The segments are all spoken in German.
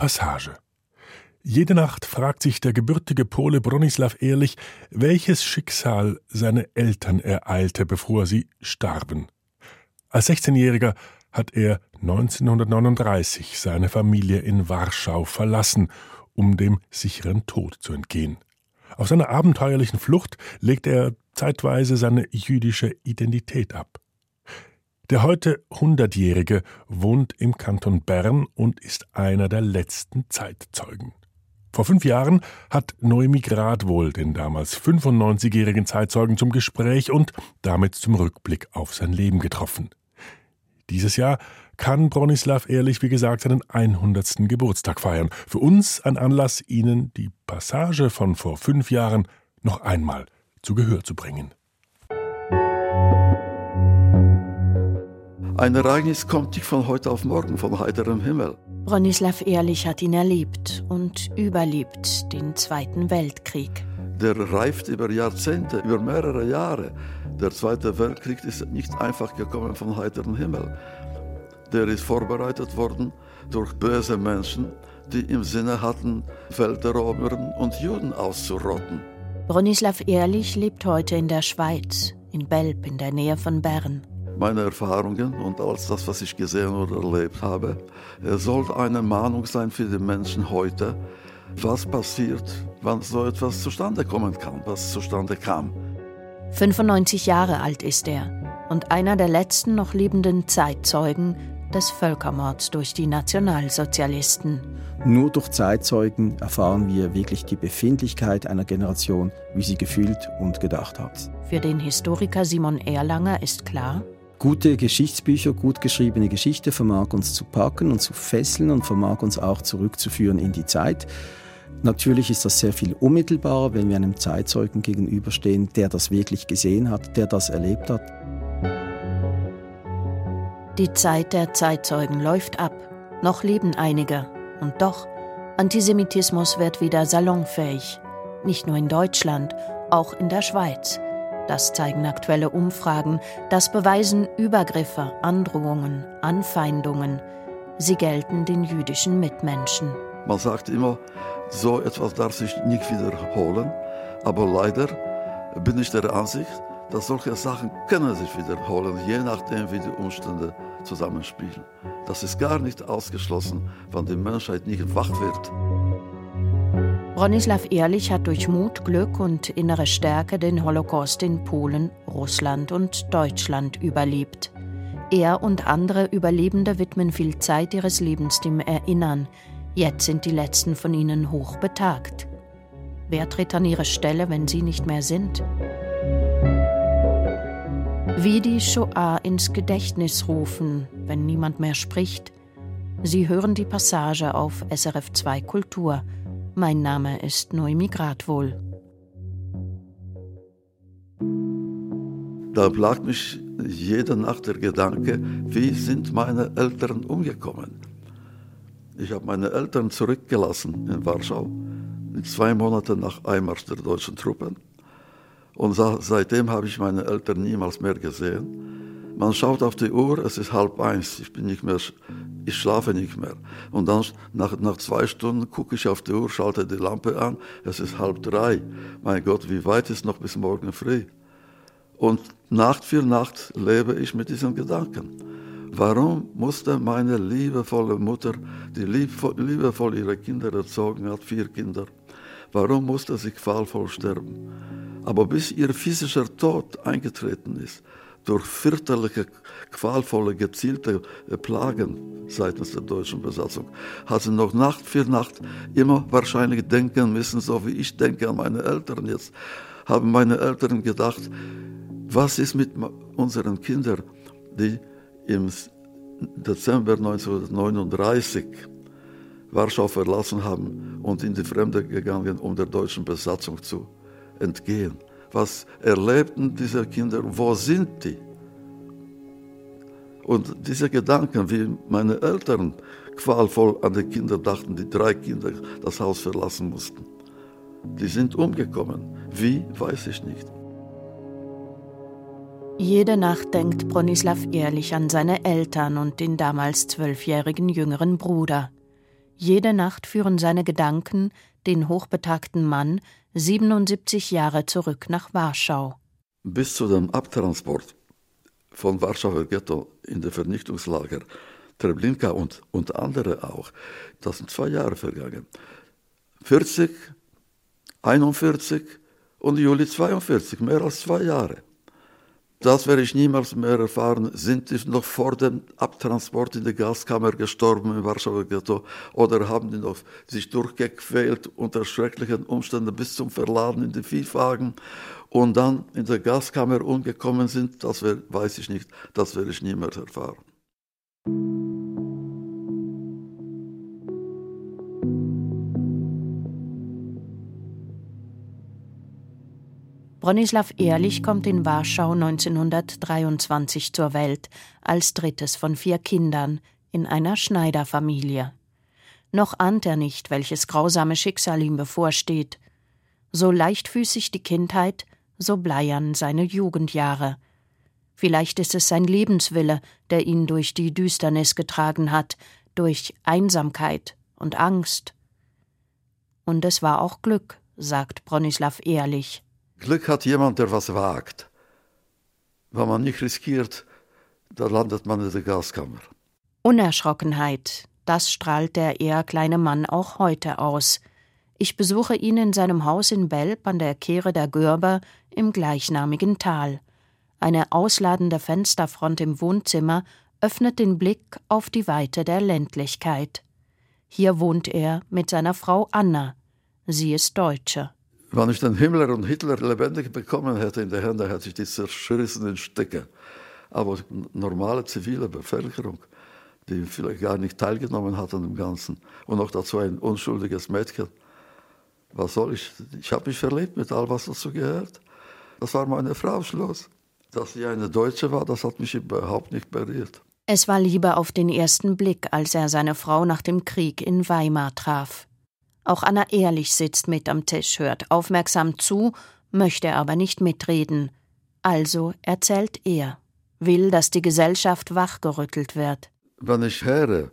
Passage. Jede Nacht fragt sich der gebürtige Pole Bronislaw Ehrlich, welches Schicksal seine Eltern ereilte, bevor sie starben. Als 16-Jähriger hat er 1939 seine Familie in Warschau verlassen, um dem sicheren Tod zu entgehen. Auf seiner abenteuerlichen Flucht legt er zeitweise seine jüdische Identität ab. Der heute Hundertjährige wohnt im Kanton Bern und ist einer der letzten Zeitzeugen. Vor fünf Jahren hat Noemi Gradwohl den damals 95-jährigen Zeitzeugen zum Gespräch und damit zum Rückblick auf sein Leben getroffen. Dieses Jahr kann Bronislav Ehrlich, wie gesagt, seinen 100. Geburtstag feiern. Für uns ein Anlass, Ihnen die Passage von vor fünf Jahren noch einmal zu Gehör zu bringen. Ein Ereignis kommt nicht von heute auf morgen von heiterem Himmel. Bronislav Ehrlich hat ihn erlebt und überlebt den Zweiten Weltkrieg. Der reift über Jahrzehnte, über mehrere Jahre. Der Zweite Weltkrieg ist nicht einfach gekommen von heiterem Himmel. Der ist vorbereitet worden durch böse Menschen, die im Sinne hatten, Welt erobern und Juden auszurotten. Bronislav Ehrlich lebt heute in der Schweiz, in Belp in der Nähe von Bern meine Erfahrungen und alles das, was ich gesehen oder erlebt habe, sollte eine Mahnung sein für die Menschen heute, was passiert, wann so etwas zustande kommen kann, was zustande kam. 95 Jahre alt ist er und einer der letzten noch lebenden Zeitzeugen des Völkermords durch die Nationalsozialisten. Nur durch Zeitzeugen erfahren wir wirklich die Befindlichkeit einer Generation, wie sie gefühlt und gedacht hat. Für den Historiker Simon Erlanger ist klar, Gute Geschichtsbücher, gut geschriebene Geschichte vermag uns zu packen und zu fesseln und vermag uns auch zurückzuführen in die Zeit. Natürlich ist das sehr viel unmittelbarer, wenn wir einem Zeitzeugen gegenüberstehen, der das wirklich gesehen hat, der das erlebt hat. Die Zeit der Zeitzeugen läuft ab. Noch leben einige. Und doch, Antisemitismus wird wieder salonfähig. Nicht nur in Deutschland, auch in der Schweiz. Das zeigen aktuelle Umfragen, das beweisen Übergriffe, Androhungen, Anfeindungen. Sie gelten den jüdischen Mitmenschen. Man sagt immer, so etwas darf sich nicht wiederholen, aber leider bin ich der Ansicht, dass solche Sachen können sich wiederholen, je nachdem, wie die Umstände zusammenspielen. Das ist gar nicht ausgeschlossen, wenn die Menschheit nicht wach wird. Bronislaw Ehrlich hat durch Mut, Glück und innere Stärke den Holocaust in Polen, Russland und Deutschland überlebt. Er und andere Überlebende widmen viel Zeit ihres Lebens dem Erinnern. Jetzt sind die letzten von ihnen hoch betagt. Wer tritt an ihre Stelle, wenn sie nicht mehr sind? Wie die Shoah ins Gedächtnis rufen, wenn niemand mehr spricht. Sie hören die Passage auf SRF 2 Kultur – mein Name ist Noemi Gradwohl. Da plagt mich jede Nacht der Gedanke, wie sind meine Eltern umgekommen? Ich habe meine Eltern zurückgelassen in Warschau, zwei Monate nach Einmarsch der deutschen Truppen. Und seitdem habe ich meine Eltern niemals mehr gesehen. Man schaut auf die Uhr, es ist halb eins, ich bin nicht mehr ich schlafe nicht mehr. Und dann nach, nach zwei Stunden gucke ich auf die Uhr, schalte die Lampe an, es ist halb drei. Mein Gott, wie weit ist noch bis morgen früh? Und Nacht für Nacht lebe ich mit diesen Gedanken. Warum musste meine liebevolle Mutter, die liebevoll ihre Kinder erzogen hat, vier Kinder, warum musste sie qualvoll sterben? Aber bis ihr physischer Tod eingetreten ist, durch fürchterliche, qualvolle, gezielte äh, Plagen seitens der deutschen Besatzung, hat sie noch Nacht für Nacht immer wahrscheinlich denken müssen, so wie ich denke an meine Eltern jetzt, haben meine Eltern gedacht, was ist mit unseren Kindern, die im Dezember 1939 Warschau verlassen haben und in die Fremde gegangen, um der deutschen Besatzung zu entgehen? Was erlebten diese Kinder, wo sind die? Und diese Gedanken, wie meine Eltern qualvoll an die Kinder dachten, die drei Kinder das Haus verlassen mussten, die sind umgekommen. Wie, weiß ich nicht. Jede Nacht denkt Bronislav ehrlich an seine Eltern und den damals zwölfjährigen jüngeren Bruder. Jede Nacht führen seine Gedanken den hochbetagten Mann 77 Jahre zurück nach Warschau. Bis zu dem Abtransport von Warschauer Ghetto in die Vernichtungslager Treblinka und, und andere auch, das sind zwei Jahre vergangen. 40, 41 und Juli 42, mehr als zwei Jahre. Das werde ich niemals mehr erfahren. Sind die noch vor dem Abtransport in die Gaskammer gestorben im Warschauer Ghetto oder haben die noch sich durchgequält unter schrecklichen Umständen bis zum Verladen in die Viehwagen und dann in der Gaskammer umgekommen sind? Das weiß ich nicht. Das werde ich niemals erfahren. Bronislaw Ehrlich kommt in Warschau 1923 zur Welt, als drittes von vier Kindern, in einer Schneiderfamilie. Noch ahnt er nicht, welches grausame Schicksal ihm bevorsteht. So leichtfüßig die Kindheit, so bleiern seine Jugendjahre. Vielleicht ist es sein Lebenswille, der ihn durch die Düsternis getragen hat, durch Einsamkeit und Angst. Und es war auch Glück, sagt Bronislaw ehrlich. Glück hat jemand, der was wagt. Wenn man nicht riskiert, dann landet man in der Gaskammer. Unerschrockenheit, das strahlt der eher kleine Mann auch heute aus. Ich besuche ihn in seinem Haus in Belp an der Kehre der Görber im gleichnamigen Tal. Eine ausladende Fensterfront im Wohnzimmer öffnet den Blick auf die Weite der Ländlichkeit. Hier wohnt er mit seiner Frau Anna. Sie ist Deutsche. Wenn ich den Himmler und Hitler lebendig bekommen hätte in der Hände, hätte ich die zerschrissen in Stücke. Aber normale zivile Bevölkerung, die vielleicht gar nicht teilgenommen hat an dem Ganzen und noch dazu ein unschuldiges Mädchen, was soll ich? Ich habe mich verlebt mit all, was dazu gehört. Das war meine Frau Schluss. Dass sie eine Deutsche war, das hat mich überhaupt nicht berührt. Es war Liebe auf den ersten Blick, als er seine Frau nach dem Krieg in Weimar traf. Auch Anna Ehrlich sitzt mit am Tisch, hört aufmerksam zu, möchte aber nicht mitreden. Also erzählt er, will, dass die Gesellschaft wachgerüttelt wird. Wenn ich höre,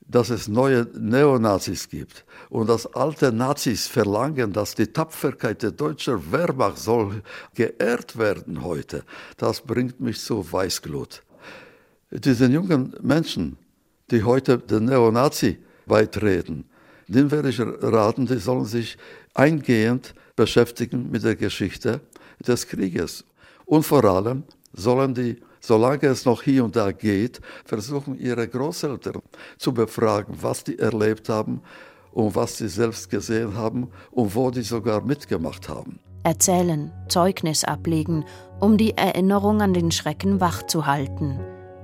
dass es neue Neonazis gibt und dass alte Nazis verlangen, dass die Tapferkeit der deutschen Wehrmacht soll geehrt werden heute, das bringt mich zu Weißglut. Diese jungen Menschen, die heute den Neonazi beitreten, den werde ich raten, die sollen sich eingehend beschäftigen mit der Geschichte des Krieges. Und vor allem sollen die, solange es noch hier und da geht, versuchen, ihre Großeltern zu befragen, was die erlebt haben und was sie selbst gesehen haben und wo die sogar mitgemacht haben. Erzählen, Zeugnis ablegen, um die Erinnerung an den Schrecken wachzuhalten.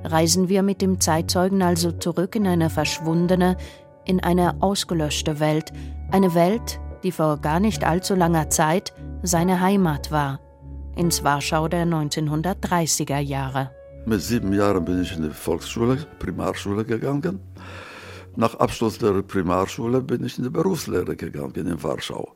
Reisen wir mit dem Zeitzeugen also zurück in eine verschwundene, in eine ausgelöschte Welt, eine Welt, die vor gar nicht allzu langer Zeit seine Heimat war, ins Warschau der 1930er Jahre. Mit sieben Jahren bin ich in die Volksschule, Primarschule gegangen. Nach Abschluss der Primarschule bin ich in die Berufslehre gegangen in Warschau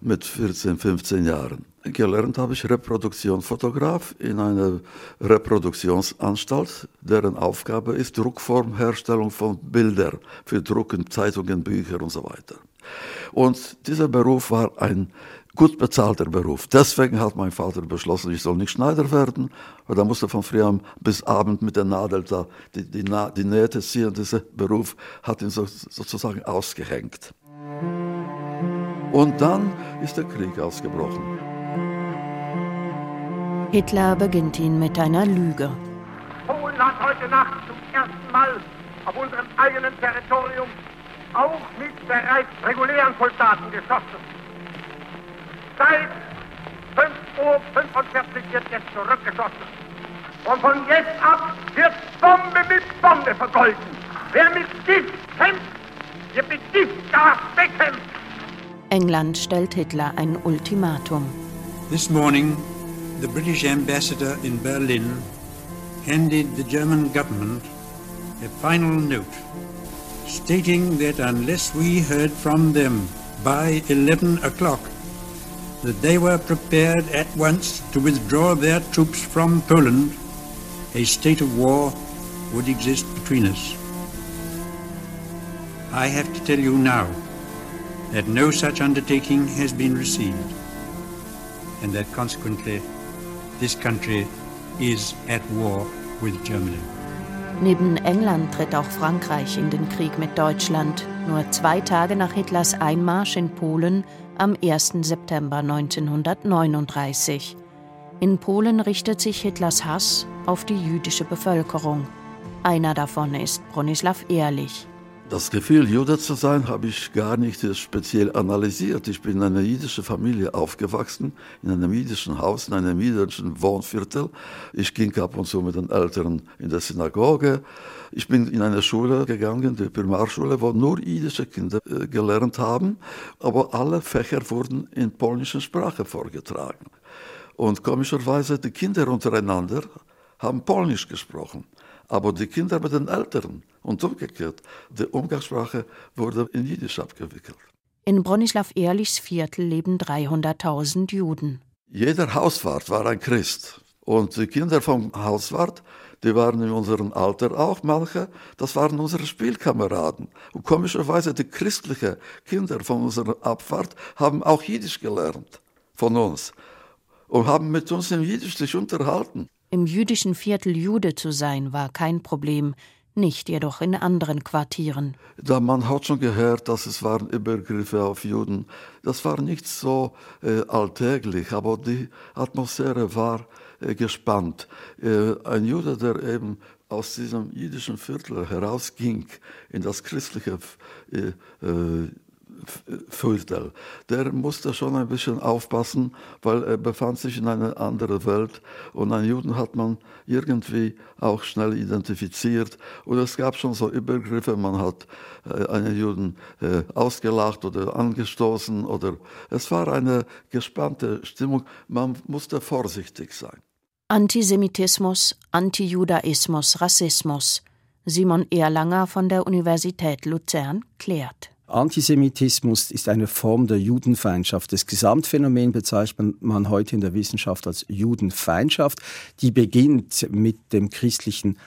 mit 14, 15 Jahren. Gelernt habe ich Reproduktionsfotograf in einer Reproduktionsanstalt, deren Aufgabe ist Druckformherstellung von Bildern für Druck in Zeitungen, Bücher und so weiter. Und dieser Beruf war ein gut bezahlter Beruf. Deswegen hat mein Vater beschlossen, ich soll nicht Schneider werden, weil er musste von früh bis Abend mit der Nadel da die, die, die Nähte ziehen. Dieser Beruf hat ihn so, sozusagen ausgehängt. Und dann ist der Krieg ausgebrochen. Hitler beginnt ihn mit einer Lüge. Polen hat heute Nacht zum ersten Mal auf unserem eigenen Territorium auch mit bereits regulären Soldaten geschossen. Seit 5.45 Uhr wird jetzt zurückgeschossen. Und von jetzt ab wird Bombe mit Bombe vergolten. Wer mit Gift kämpft, wird mit Giftgas bekämpft. England stellt Hitler ein Ultimatum. This morning, the British ambassador in Berlin handed the German government a final note stating that unless we heard from them by 11 o'clock, that they were prepared at once to withdraw their troops from Poland, a state of war would exist between us. I have to tell you now that no such undertaking has been received, and that consequently this country is at war with Germany. Neben England tritt auch Frankreich in den Krieg mit Deutschland, nur zwei Tage nach Hitlers Einmarsch in Polen am 1. September 1939. In Polen richtet sich Hitlers Hass auf die jüdische Bevölkerung. Einer davon ist Bronislaw Ehrlich. Das Gefühl, Jude zu sein, habe ich gar nicht speziell analysiert. Ich bin in einer jüdischen Familie aufgewachsen, in einem jüdischen Haus, in einem jüdischen Wohnviertel. Ich ging ab und zu mit den Eltern in der Synagoge. Ich bin in eine Schule gegangen, die Primarschule, wo nur jüdische Kinder äh, gelernt haben, aber alle Fächer wurden in polnischer Sprache vorgetragen. Und komischerweise die Kinder untereinander haben Polnisch gesprochen aber die Kinder mit den Eltern und umgekehrt. Die Umgangssprache wurde in Jiddisch abgewickelt. In Bronislaw Ehrlichs Viertel leben 300.000 Juden. Jeder Hauswart war ein Christ. Und die Kinder vom Hauswart, die waren in unserem Alter auch manche, das waren unsere Spielkameraden. Und komischerweise die christlichen Kinder von unserer Abfahrt haben auch Jiddisch gelernt von uns und haben mit uns in Jiddisch sich unterhalten. Im jüdischen Viertel Jude zu sein, war kein Problem, nicht jedoch in anderen Quartieren. Da man hat schon gehört, dass es waren Übergriffe auf Juden. Das war nicht so äh, alltäglich, aber die Atmosphäre war äh, gespannt. Äh, ein Jude, der eben aus diesem jüdischen Viertel herausging in das christliche Viertel. Der musste schon ein bisschen aufpassen, weil er befand sich in einer anderen Welt und einen Juden hat man irgendwie auch schnell identifiziert und es gab schon so Übergriffe, man hat äh, einen Juden äh, ausgelacht oder angestoßen oder es war eine gespannte Stimmung, man musste vorsichtig sein. Antisemitismus, Antijudaismus, Rassismus. Simon Erlanger von der Universität Luzern klärt. Antisemitismus ist eine Form der Judenfeindschaft. Das Gesamtphänomen bezeichnet man heute in der Wissenschaft als Judenfeindschaft. Die beginnt mit dem christlichen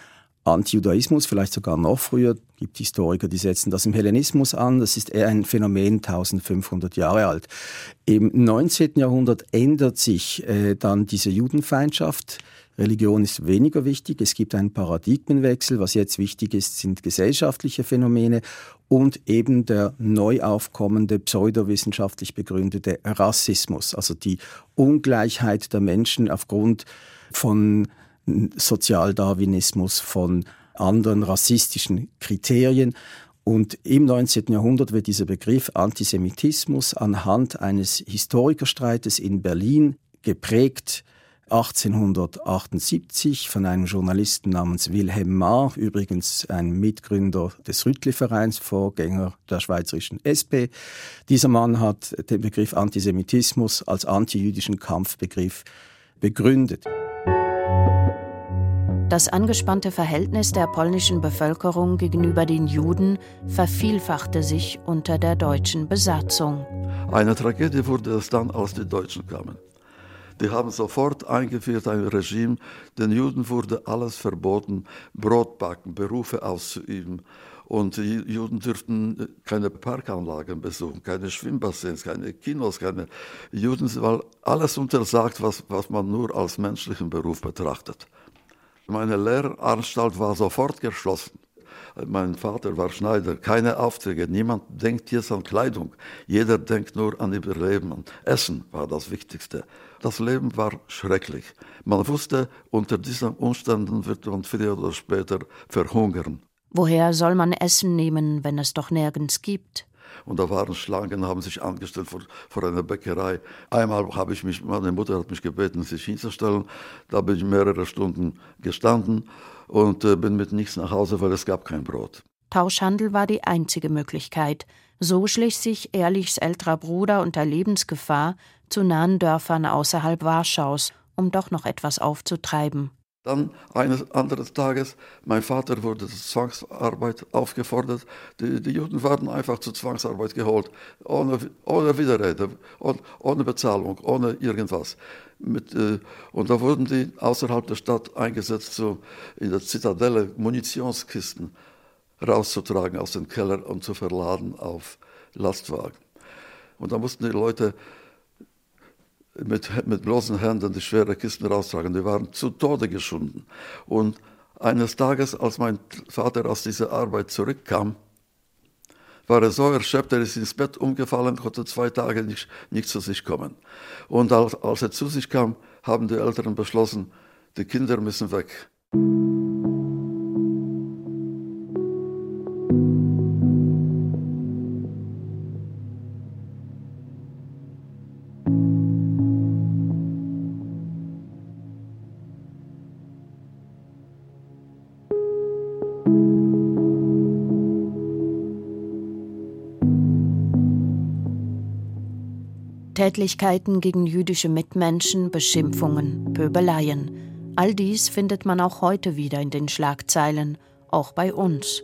Antijudaismus, vielleicht sogar noch früher. Gibt Historiker, die setzen das im Hellenismus an. Das ist eher ein Phänomen 1500 Jahre alt. Im 19. Jahrhundert ändert sich äh, dann diese Judenfeindschaft. Religion ist weniger wichtig. Es gibt einen Paradigmenwechsel. Was jetzt wichtig ist, sind gesellschaftliche Phänomene und eben der neu aufkommende pseudowissenschaftlich begründete Rassismus, also die Ungleichheit der Menschen aufgrund von Sozialdarwinismus, von anderen rassistischen Kriterien. Und im 19. Jahrhundert wird dieser Begriff Antisemitismus anhand eines Historikerstreites in Berlin geprägt 1878 von einem Journalisten namens Wilhelm Marr, übrigens ein Mitgründer des Rüttli-Vereins, Vorgänger der schweizerischen SP. Dieser Mann hat den Begriff Antisemitismus als antijüdischen Kampfbegriff begründet. Das angespannte Verhältnis der polnischen Bevölkerung gegenüber den Juden vervielfachte sich unter der deutschen Besatzung. Eine Tragödie wurde es dann, als die Deutschen kamen. Die haben sofort eingeführt ein Regime, den Juden wurde alles verboten, Brot backen, Berufe auszuüben. Und die Juden dürften keine Parkanlagen besuchen, keine Schwimmbassins, keine Kinos, keine Juden, weil alles untersagt, was, was man nur als menschlichen Beruf betrachtet. Meine Lehranstalt war sofort geschlossen. Mein Vater war Schneider, keine Aufträge, niemand denkt jetzt an Kleidung. Jeder denkt nur an Überleben. Essen war das Wichtigste. Das Leben war schrecklich. Man wusste, unter diesen Umständen wird man früher oder später verhungern. Woher soll man Essen nehmen, wenn es doch nirgends gibt? Und da waren Schlangen, haben sich angestellt vor, vor einer Bäckerei. Einmal habe ich mich, meine Mutter hat mich gebeten, sich hinzustellen. Da bin ich mehrere Stunden gestanden und äh, bin mit nichts nach Hause, weil es gab kein Brot. Tauschhandel war die einzige Möglichkeit. So schlich sich Ehrlichs älterer Bruder unter Lebensgefahr zu nahen Dörfern außerhalb Warschaus, um doch noch etwas aufzutreiben. Dann eines anderen Tages, mein Vater wurde zur Zwangsarbeit aufgefordert. Die, die Juden waren einfach zur Zwangsarbeit geholt, ohne, ohne Widerrede, ohne, ohne Bezahlung, ohne irgendwas. Mit, äh, und da wurden die außerhalb der Stadt eingesetzt, so in der Zitadelle Munitionskisten rauszutragen aus dem Keller und zu verladen auf Lastwagen. Und da mussten die Leute mit, mit bloßen Händen die schweren Kisten raustragen. Die waren zu Tode geschunden. Und eines Tages, als mein Vater aus dieser Arbeit zurückkam, war er so erschöpft, er ist ins Bett umgefallen, konnte zwei Tage nicht, nicht zu sich kommen. Und als, als er zu sich kam, haben die Eltern beschlossen, die Kinder müssen weg. Tätlichkeiten gegen jüdische Mitmenschen, Beschimpfungen, Pöbeleien. All dies findet man auch heute wieder in den Schlagzeilen, auch bei uns.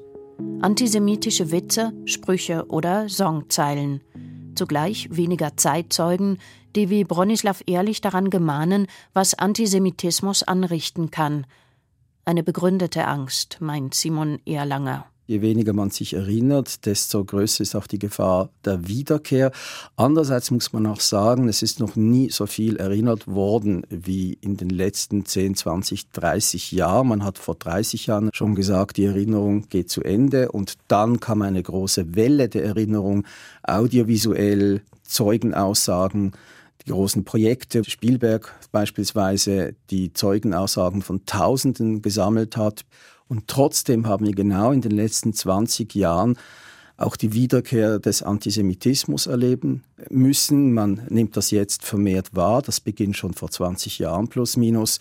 Antisemitische Witze, Sprüche oder Songzeilen. Zugleich weniger Zeitzeugen, die wie Bronislaw Ehrlich daran gemahnen, was Antisemitismus anrichten kann. Eine begründete Angst, meint Simon Erlanger. Je weniger man sich erinnert, desto größer ist auch die Gefahr der Wiederkehr. Andererseits muss man auch sagen, es ist noch nie so viel erinnert worden wie in den letzten 10, 20, 30 Jahren. Man hat vor 30 Jahren schon gesagt, die Erinnerung geht zu Ende und dann kam eine große Welle der Erinnerung, audiovisuell, Zeugenaussagen, die großen Projekte, Spielberg beispielsweise, die Zeugenaussagen von Tausenden gesammelt hat. Und trotzdem haben wir genau in den letzten 20 Jahren auch die Wiederkehr des Antisemitismus erleben müssen. Man nimmt das jetzt vermehrt wahr. Das beginnt schon vor 20 Jahren plus minus.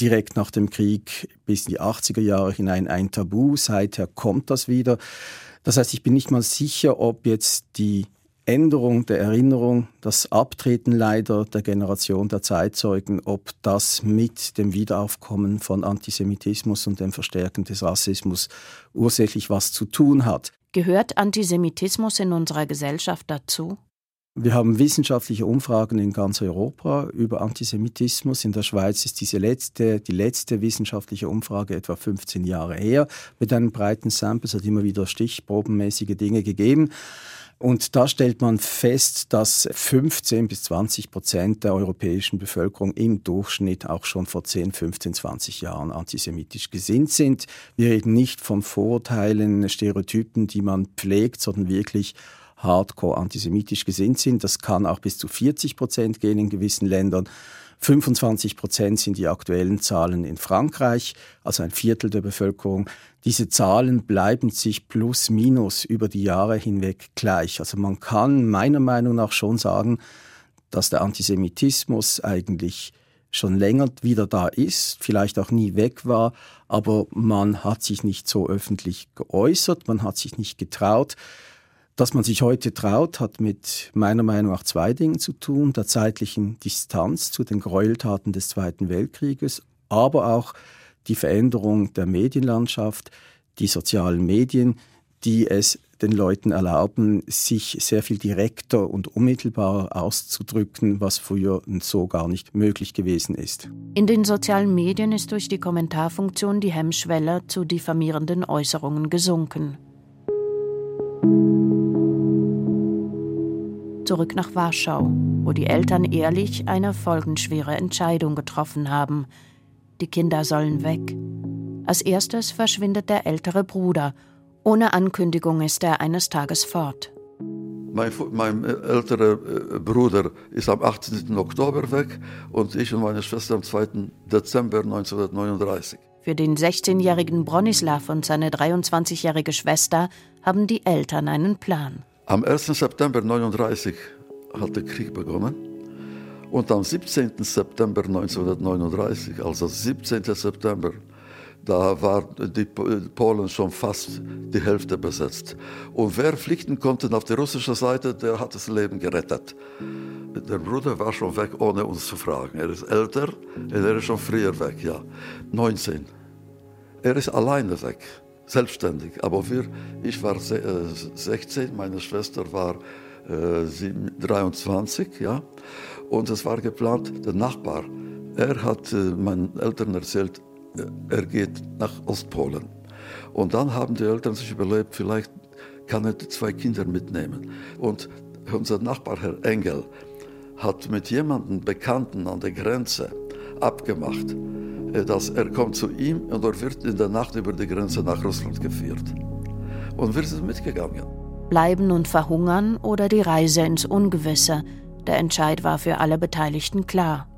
Direkt nach dem Krieg bis in die 80er Jahre hinein ein Tabu. Seither kommt das wieder. Das heißt, ich bin nicht mal sicher, ob jetzt die Änderung der Erinnerung, das Abtreten leider der Generation der Zeitzeugen, ob das mit dem Wiederaufkommen von Antisemitismus und dem Verstärken des Rassismus ursächlich was zu tun hat. Gehört Antisemitismus in unserer Gesellschaft dazu? Wir haben wissenschaftliche Umfragen in ganz Europa über Antisemitismus. In der Schweiz ist diese letzte, die letzte wissenschaftliche Umfrage etwa 15 Jahre her mit einem breiten Sample. Es hat immer wieder stichprobenmäßige Dinge gegeben. Und da stellt man fest, dass 15 bis 20 Prozent der europäischen Bevölkerung im Durchschnitt auch schon vor 10, 15, 20 Jahren antisemitisch gesinnt sind. Wir reden nicht von Vorurteilen, Stereotypen, die man pflegt, sondern wirklich hardcore antisemitisch gesinnt sind. Das kann auch bis zu 40 Prozent gehen in gewissen Ländern. 25 Prozent sind die aktuellen Zahlen in Frankreich, also ein Viertel der Bevölkerung. Diese Zahlen bleiben sich plus minus über die Jahre hinweg gleich. Also man kann meiner Meinung nach schon sagen, dass der Antisemitismus eigentlich schon länger wieder da ist, vielleicht auch nie weg war, aber man hat sich nicht so öffentlich geäußert, man hat sich nicht getraut. Dass man sich heute traut, hat mit meiner Meinung nach zwei Dingen zu tun. Der zeitlichen Distanz zu den Gräueltaten des Zweiten Weltkrieges, aber auch die Veränderung der Medienlandschaft, die sozialen Medien, die es den Leuten erlauben, sich sehr viel direkter und unmittelbarer auszudrücken, was früher so gar nicht möglich gewesen ist. In den sozialen Medien ist durch die Kommentarfunktion die Hemmschwelle zu diffamierenden Äußerungen gesunken. Zurück nach Warschau, wo die Eltern ehrlich eine folgenschwere Entscheidung getroffen haben – die Kinder sollen weg. Als erstes verschwindet der ältere Bruder. Ohne Ankündigung ist er eines Tages fort. Mein, mein älterer äh, Bruder ist am 18. Oktober weg und ich und meine Schwester am 2. Dezember 1939. Für den 16-jährigen Bronislav und seine 23-jährige Schwester haben die Eltern einen Plan. Am 1. September 1939 hat der Krieg begonnen. Und am 17. September 1939, also 17. September, da war die Polen schon fast die Hälfte besetzt. Und wer flüchten konnte auf die russische Seite, der hat das Leben gerettet. Der Bruder war schon weg, ohne uns zu fragen. Er ist älter und er ist schon früher weg, ja. 19. Er ist alleine weg, selbstständig. Aber wir, ich war 16, äh, meine Schwester war äh, 23, ja. Und es war geplant, der Nachbar, er hat äh, meinen Eltern erzählt, äh, er geht nach Ostpolen. Und dann haben die Eltern sich überlegt, vielleicht kann er die zwei Kinder mitnehmen. Und unser Nachbar, Herr Engel, hat mit jemandem Bekannten an der Grenze abgemacht, äh, dass er kommt zu ihm und er wird in der Nacht über die Grenze nach Russland geführt. Und wir sind mitgegangen. Bleiben und verhungern oder die Reise ins Ungewisse. Der Entscheid war für alle Beteiligten klar.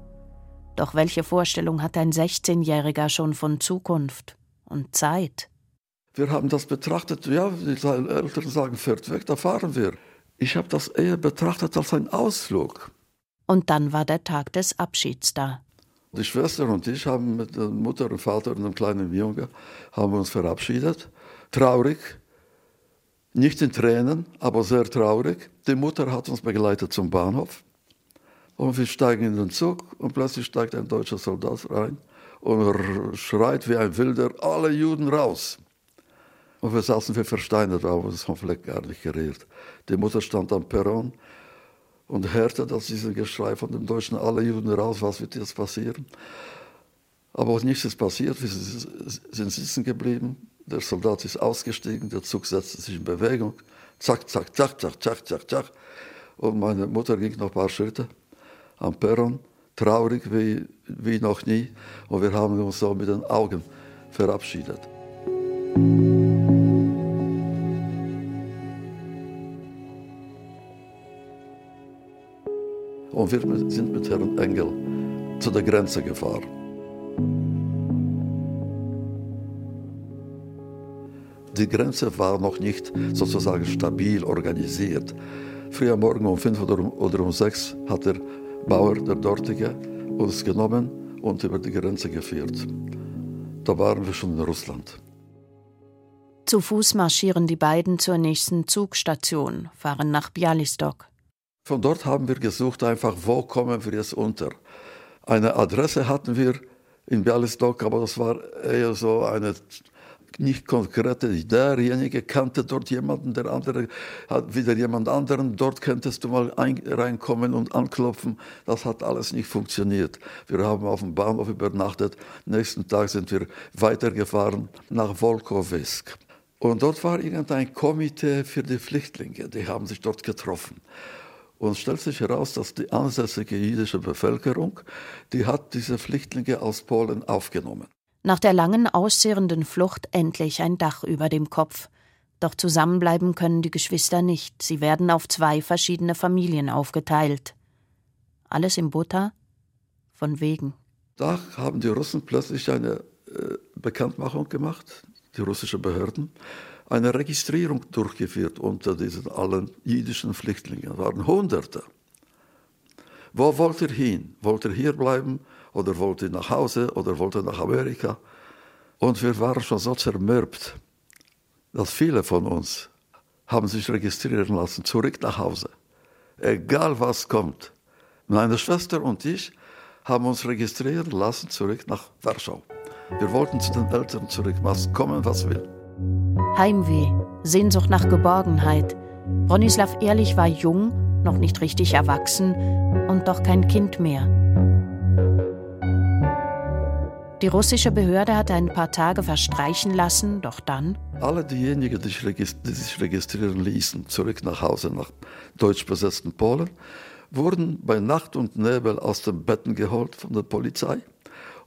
Doch welche Vorstellung hat ein 16-Jähriger schon von Zukunft und Zeit? Wir haben das betrachtet, ja, die Eltern sagen, fährt weg, da fahren wir. Ich habe das eher betrachtet als ein Ausflug. Und dann war der Tag des Abschieds da. Die Schwester und ich haben mit der Mutter und Vater und einem kleinen Junge haben uns verabschiedet. Traurig, nicht in Tränen, aber sehr traurig. Die Mutter hat uns begleitet zum Bahnhof. Und wir steigen in den Zug und plötzlich steigt ein deutscher Soldat rein und schreit wie ein Wilder, alle Juden raus. Und wir saßen wie versteinert, aber vom Fleck gar nicht gerührt. Die Mutter stand am Perron und hörte das diese Geschrei von den Deutschen, alle Juden raus, was wird jetzt passieren? Aber auch nichts ist passiert, wir sind sitzen geblieben. Der Soldat ist ausgestiegen, der Zug setzte sich in Bewegung. Zack, zack, zack, zack, zack, zack, zack. Und meine Mutter ging noch ein paar Schritte am Perron, traurig wie, wie noch nie. Und wir haben uns so mit den Augen verabschiedet. Und wir sind mit Herrn Engel zu der Grenze gefahren. Die Grenze war noch nicht sozusagen stabil organisiert. Früher morgen um fünf oder um, oder um sechs hat der Bauer, der dortige, uns genommen und über die Grenze geführt. Da waren wir schon in Russland. Zu Fuß marschieren die beiden zur nächsten Zugstation, fahren nach Bialystok. Von dort haben wir gesucht, einfach, wo kommen wir jetzt unter. Eine Adresse hatten wir in Bialystok, aber das war eher so eine nicht konkrete, derjenige kannte dort jemanden, der andere hat wieder jemand anderen, dort könntest du mal ein, reinkommen und anklopfen. Das hat alles nicht funktioniert. Wir haben auf dem Bahnhof übernachtet. Nächsten Tag sind wir weitergefahren nach Volkowisk. Und dort war irgendein Komitee für die Flüchtlinge, die haben sich dort getroffen. Und stellt sich heraus, dass die ansässige jüdische Bevölkerung, die hat diese Flüchtlinge aus Polen aufgenommen. Nach der langen, auszehrenden Flucht endlich ein Dach über dem Kopf. Doch zusammenbleiben können die Geschwister nicht. Sie werden auf zwei verschiedene Familien aufgeteilt. Alles im Butter? Von wegen. Da haben die Russen plötzlich eine äh, Bekanntmachung gemacht, die russischen Behörden eine Registrierung durchgeführt unter diesen allen jüdischen Flüchtlingen. Es waren Hunderte. Wo wollt ihr hin? Wollt ihr hier bleiben oder wollt ihr nach Hause oder wollt ihr nach Amerika? Und wir waren schon so zermürbt, dass viele von uns haben sich registrieren lassen, zurück nach Hause. Egal was kommt. Meine Schwester und ich haben uns registrieren lassen, zurück nach Warschau. Wir wollten zu den Eltern zurück, was kommen, was will. Heimweh, Sehnsucht nach Geborgenheit. Bronislav Ehrlich war jung, noch nicht richtig erwachsen und doch kein Kind mehr. Die russische Behörde hatte ein paar Tage verstreichen lassen, doch dann. Alle diejenigen, die sich registrieren ließen, zurück nach Hause, nach deutsch besetzten Polen, wurden bei Nacht und Nebel aus den Betten geholt von der Polizei.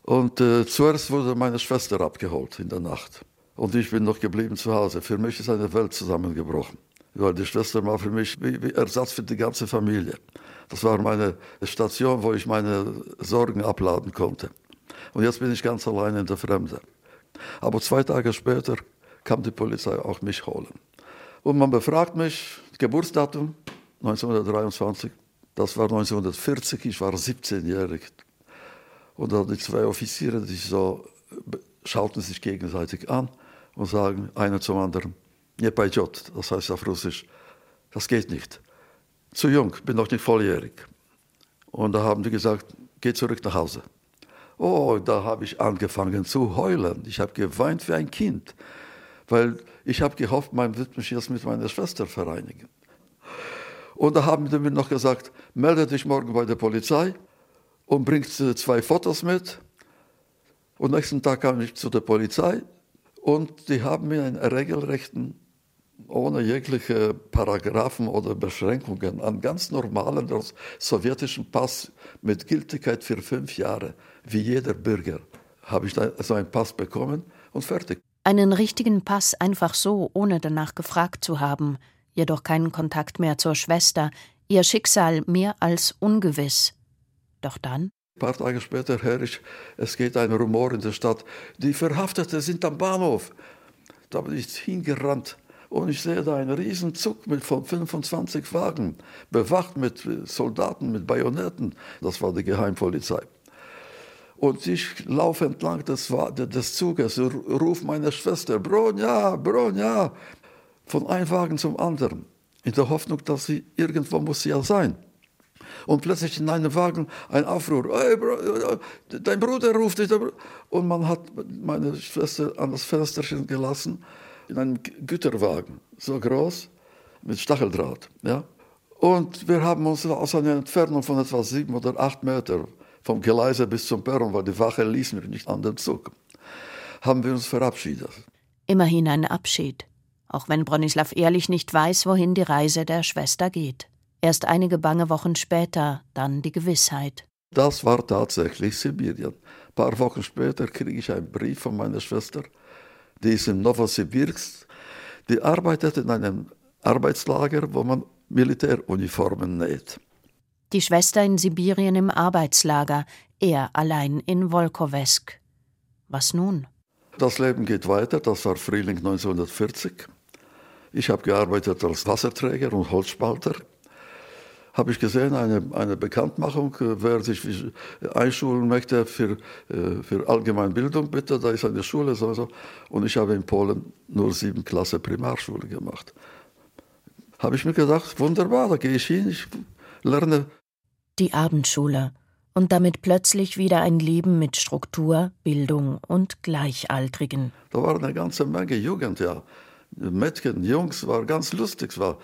Und äh, zuerst wurde meine Schwester abgeholt in der Nacht. Und ich bin noch geblieben zu Hause. Für mich ist eine Welt zusammengebrochen. Weil die Schwester war für mich wie, Ersatz für die ganze Familie. Das war meine Station, wo ich meine Sorgen abladen konnte. Und jetzt bin ich ganz allein in der Fremde. Aber zwei Tage später kam die Polizei auch mich holen. Und man befragt mich, Geburtsdatum 1923, das war 1940, ich war 17-jährig. Und dann die zwei Offiziere, die so schauten sich gegenseitig an und sagen einer zum anderen, Nepajot, das heißt auf Russisch, das geht nicht. Zu jung, bin noch nicht volljährig. Und da haben die gesagt, geh zurück nach Hause. Oh, da habe ich angefangen zu heulen. Ich habe geweint wie ein Kind, weil ich habe gehofft, man wird mich jetzt mit meiner Schwester vereinigen. Und da haben die mir noch gesagt, melde dich morgen bei der Polizei und bringst zwei Fotos mit. Und nächsten Tag kam ich zu der Polizei, und die haben mir einen regelrechten, ohne jegliche Paragraphen oder Beschränkungen, einen ganz normalen sowjetischen Pass mit Gültigkeit für fünf Jahre, wie jeder Bürger, habe ich da so einen Pass bekommen und fertig. Einen richtigen Pass einfach so, ohne danach gefragt zu haben, jedoch keinen Kontakt mehr zur Schwester, ihr Schicksal mehr als ungewiss. Doch dann? Ein paar Tage später höre ich, es geht ein Rumor in der Stadt, die Verhafteten sind am Bahnhof. Da bin ich hingerannt und ich sehe da einen riesen Zug mit von 25 Wagen, bewacht mit Soldaten, mit Bajonetten. Das war die Geheimpolizei. Und ich laufe entlang des, des Zuges, rufe meine Schwester, Bronja, Bronja, von einem Wagen zum anderen, in der Hoffnung, dass sie irgendwo muss sie ja sein und plötzlich in einem Wagen ein Aufruhr. Hey, Bro, dein Bruder ruft dich. Und man hat meine Schwester an das Fensterchen gelassen, in einem Güterwagen, so groß, mit Stacheldraht. Ja? Und wir haben uns aus einer Entfernung von etwa sieben oder acht Meter vom Geleise bis zum Perron, weil die Wache ließ mich nicht an den Zug, haben wir uns verabschiedet. Immerhin ein Abschied, auch wenn Bronislav ehrlich nicht weiß, wohin die Reise der Schwester geht. Erst einige bange Wochen später dann die Gewissheit. Das war tatsächlich Sibirien. Ein paar Wochen später kriege ich einen Brief von meiner Schwester, die ist in Novosibirsk. Die arbeitet in einem Arbeitslager, wo man Militäruniformen näht. Die Schwester in Sibirien im Arbeitslager, er allein in Wolkowesk. Was nun? Das Leben geht weiter, das war Frühling 1940. Ich habe gearbeitet als Wasserträger und Holzspalter habe ich gesehen, eine, eine Bekanntmachung, äh, wer sich einschulen möchte für, äh, für Allgemeinbildung, bitte, da ist eine Schule, so, so. Und ich habe in Polen nur sieben Klasse Primarschule gemacht. Habe ich mir gedacht, wunderbar, da gehe ich hin, ich lerne. Die Abendschule und damit plötzlich wieder ein Leben mit Struktur, Bildung und Gleichaltrigen. Da war eine ganze Menge Jugend, ja. Mädchen, Jungs, war ganz lustig, es war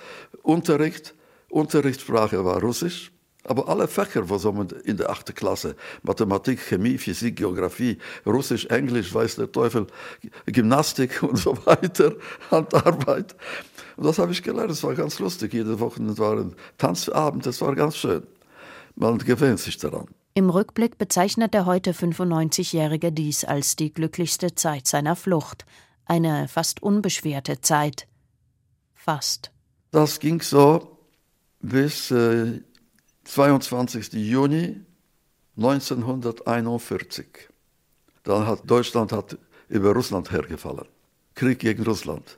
Unterricht Unterrichtssprache war Russisch, aber alle Fächer, was man in der achten Klasse, Mathematik, Chemie, Physik, Geografie, Russisch, Englisch, weiß der Teufel, Gymnastik und so weiter, Handarbeit. Und das habe ich gelernt, es war ganz lustig. Jede Woche waren Tanzabend, das war ganz schön. Man gewöhnt sich daran. Im Rückblick bezeichnet der heute 95-Jährige dies als die glücklichste Zeit seiner Flucht. Eine fast unbeschwerte Zeit. Fast. Das ging so bis äh, 22. Juni 1941. Dann hat Deutschland hat über Russland hergefallen. Krieg gegen Russland.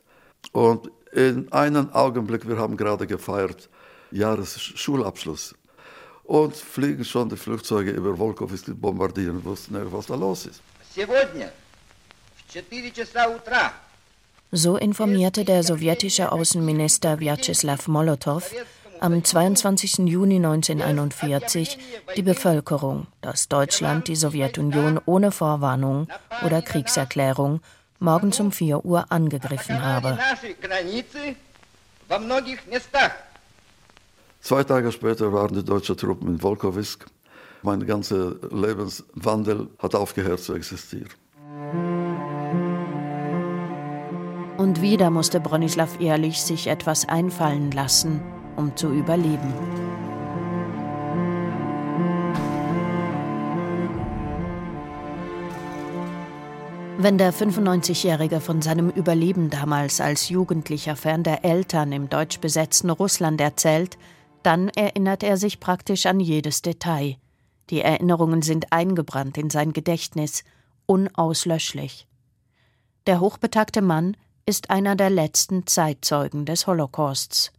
Und in einem Augenblick, wir haben gerade gefeiert, Jahresschulabschluss. Und fliegen schon die Flugzeuge über Wolkowski bombardieren, wussten nicht, was da los ist. So informierte der sowjetische Außenminister Vyacheslav Molotow am 22. Juni 1941 die Bevölkerung, dass Deutschland die Sowjetunion ohne Vorwarnung oder Kriegserklärung morgens um 4 Uhr angegriffen habe. Zwei Tage später waren die deutschen Truppen in Volkowisk. Mein ganzer Lebenswandel hat aufgehört zu existieren. Und wieder musste Bronislaw Ehrlich sich etwas einfallen lassen, um zu überleben. Wenn der 95-Jährige von seinem Überleben damals als Jugendlicher fern der Eltern im deutsch besetzten Russland erzählt, dann erinnert er sich praktisch an jedes Detail. Die Erinnerungen sind eingebrannt in sein Gedächtnis, unauslöschlich. Der hochbetagte Mann ist einer der letzten Zeitzeugen des Holocausts.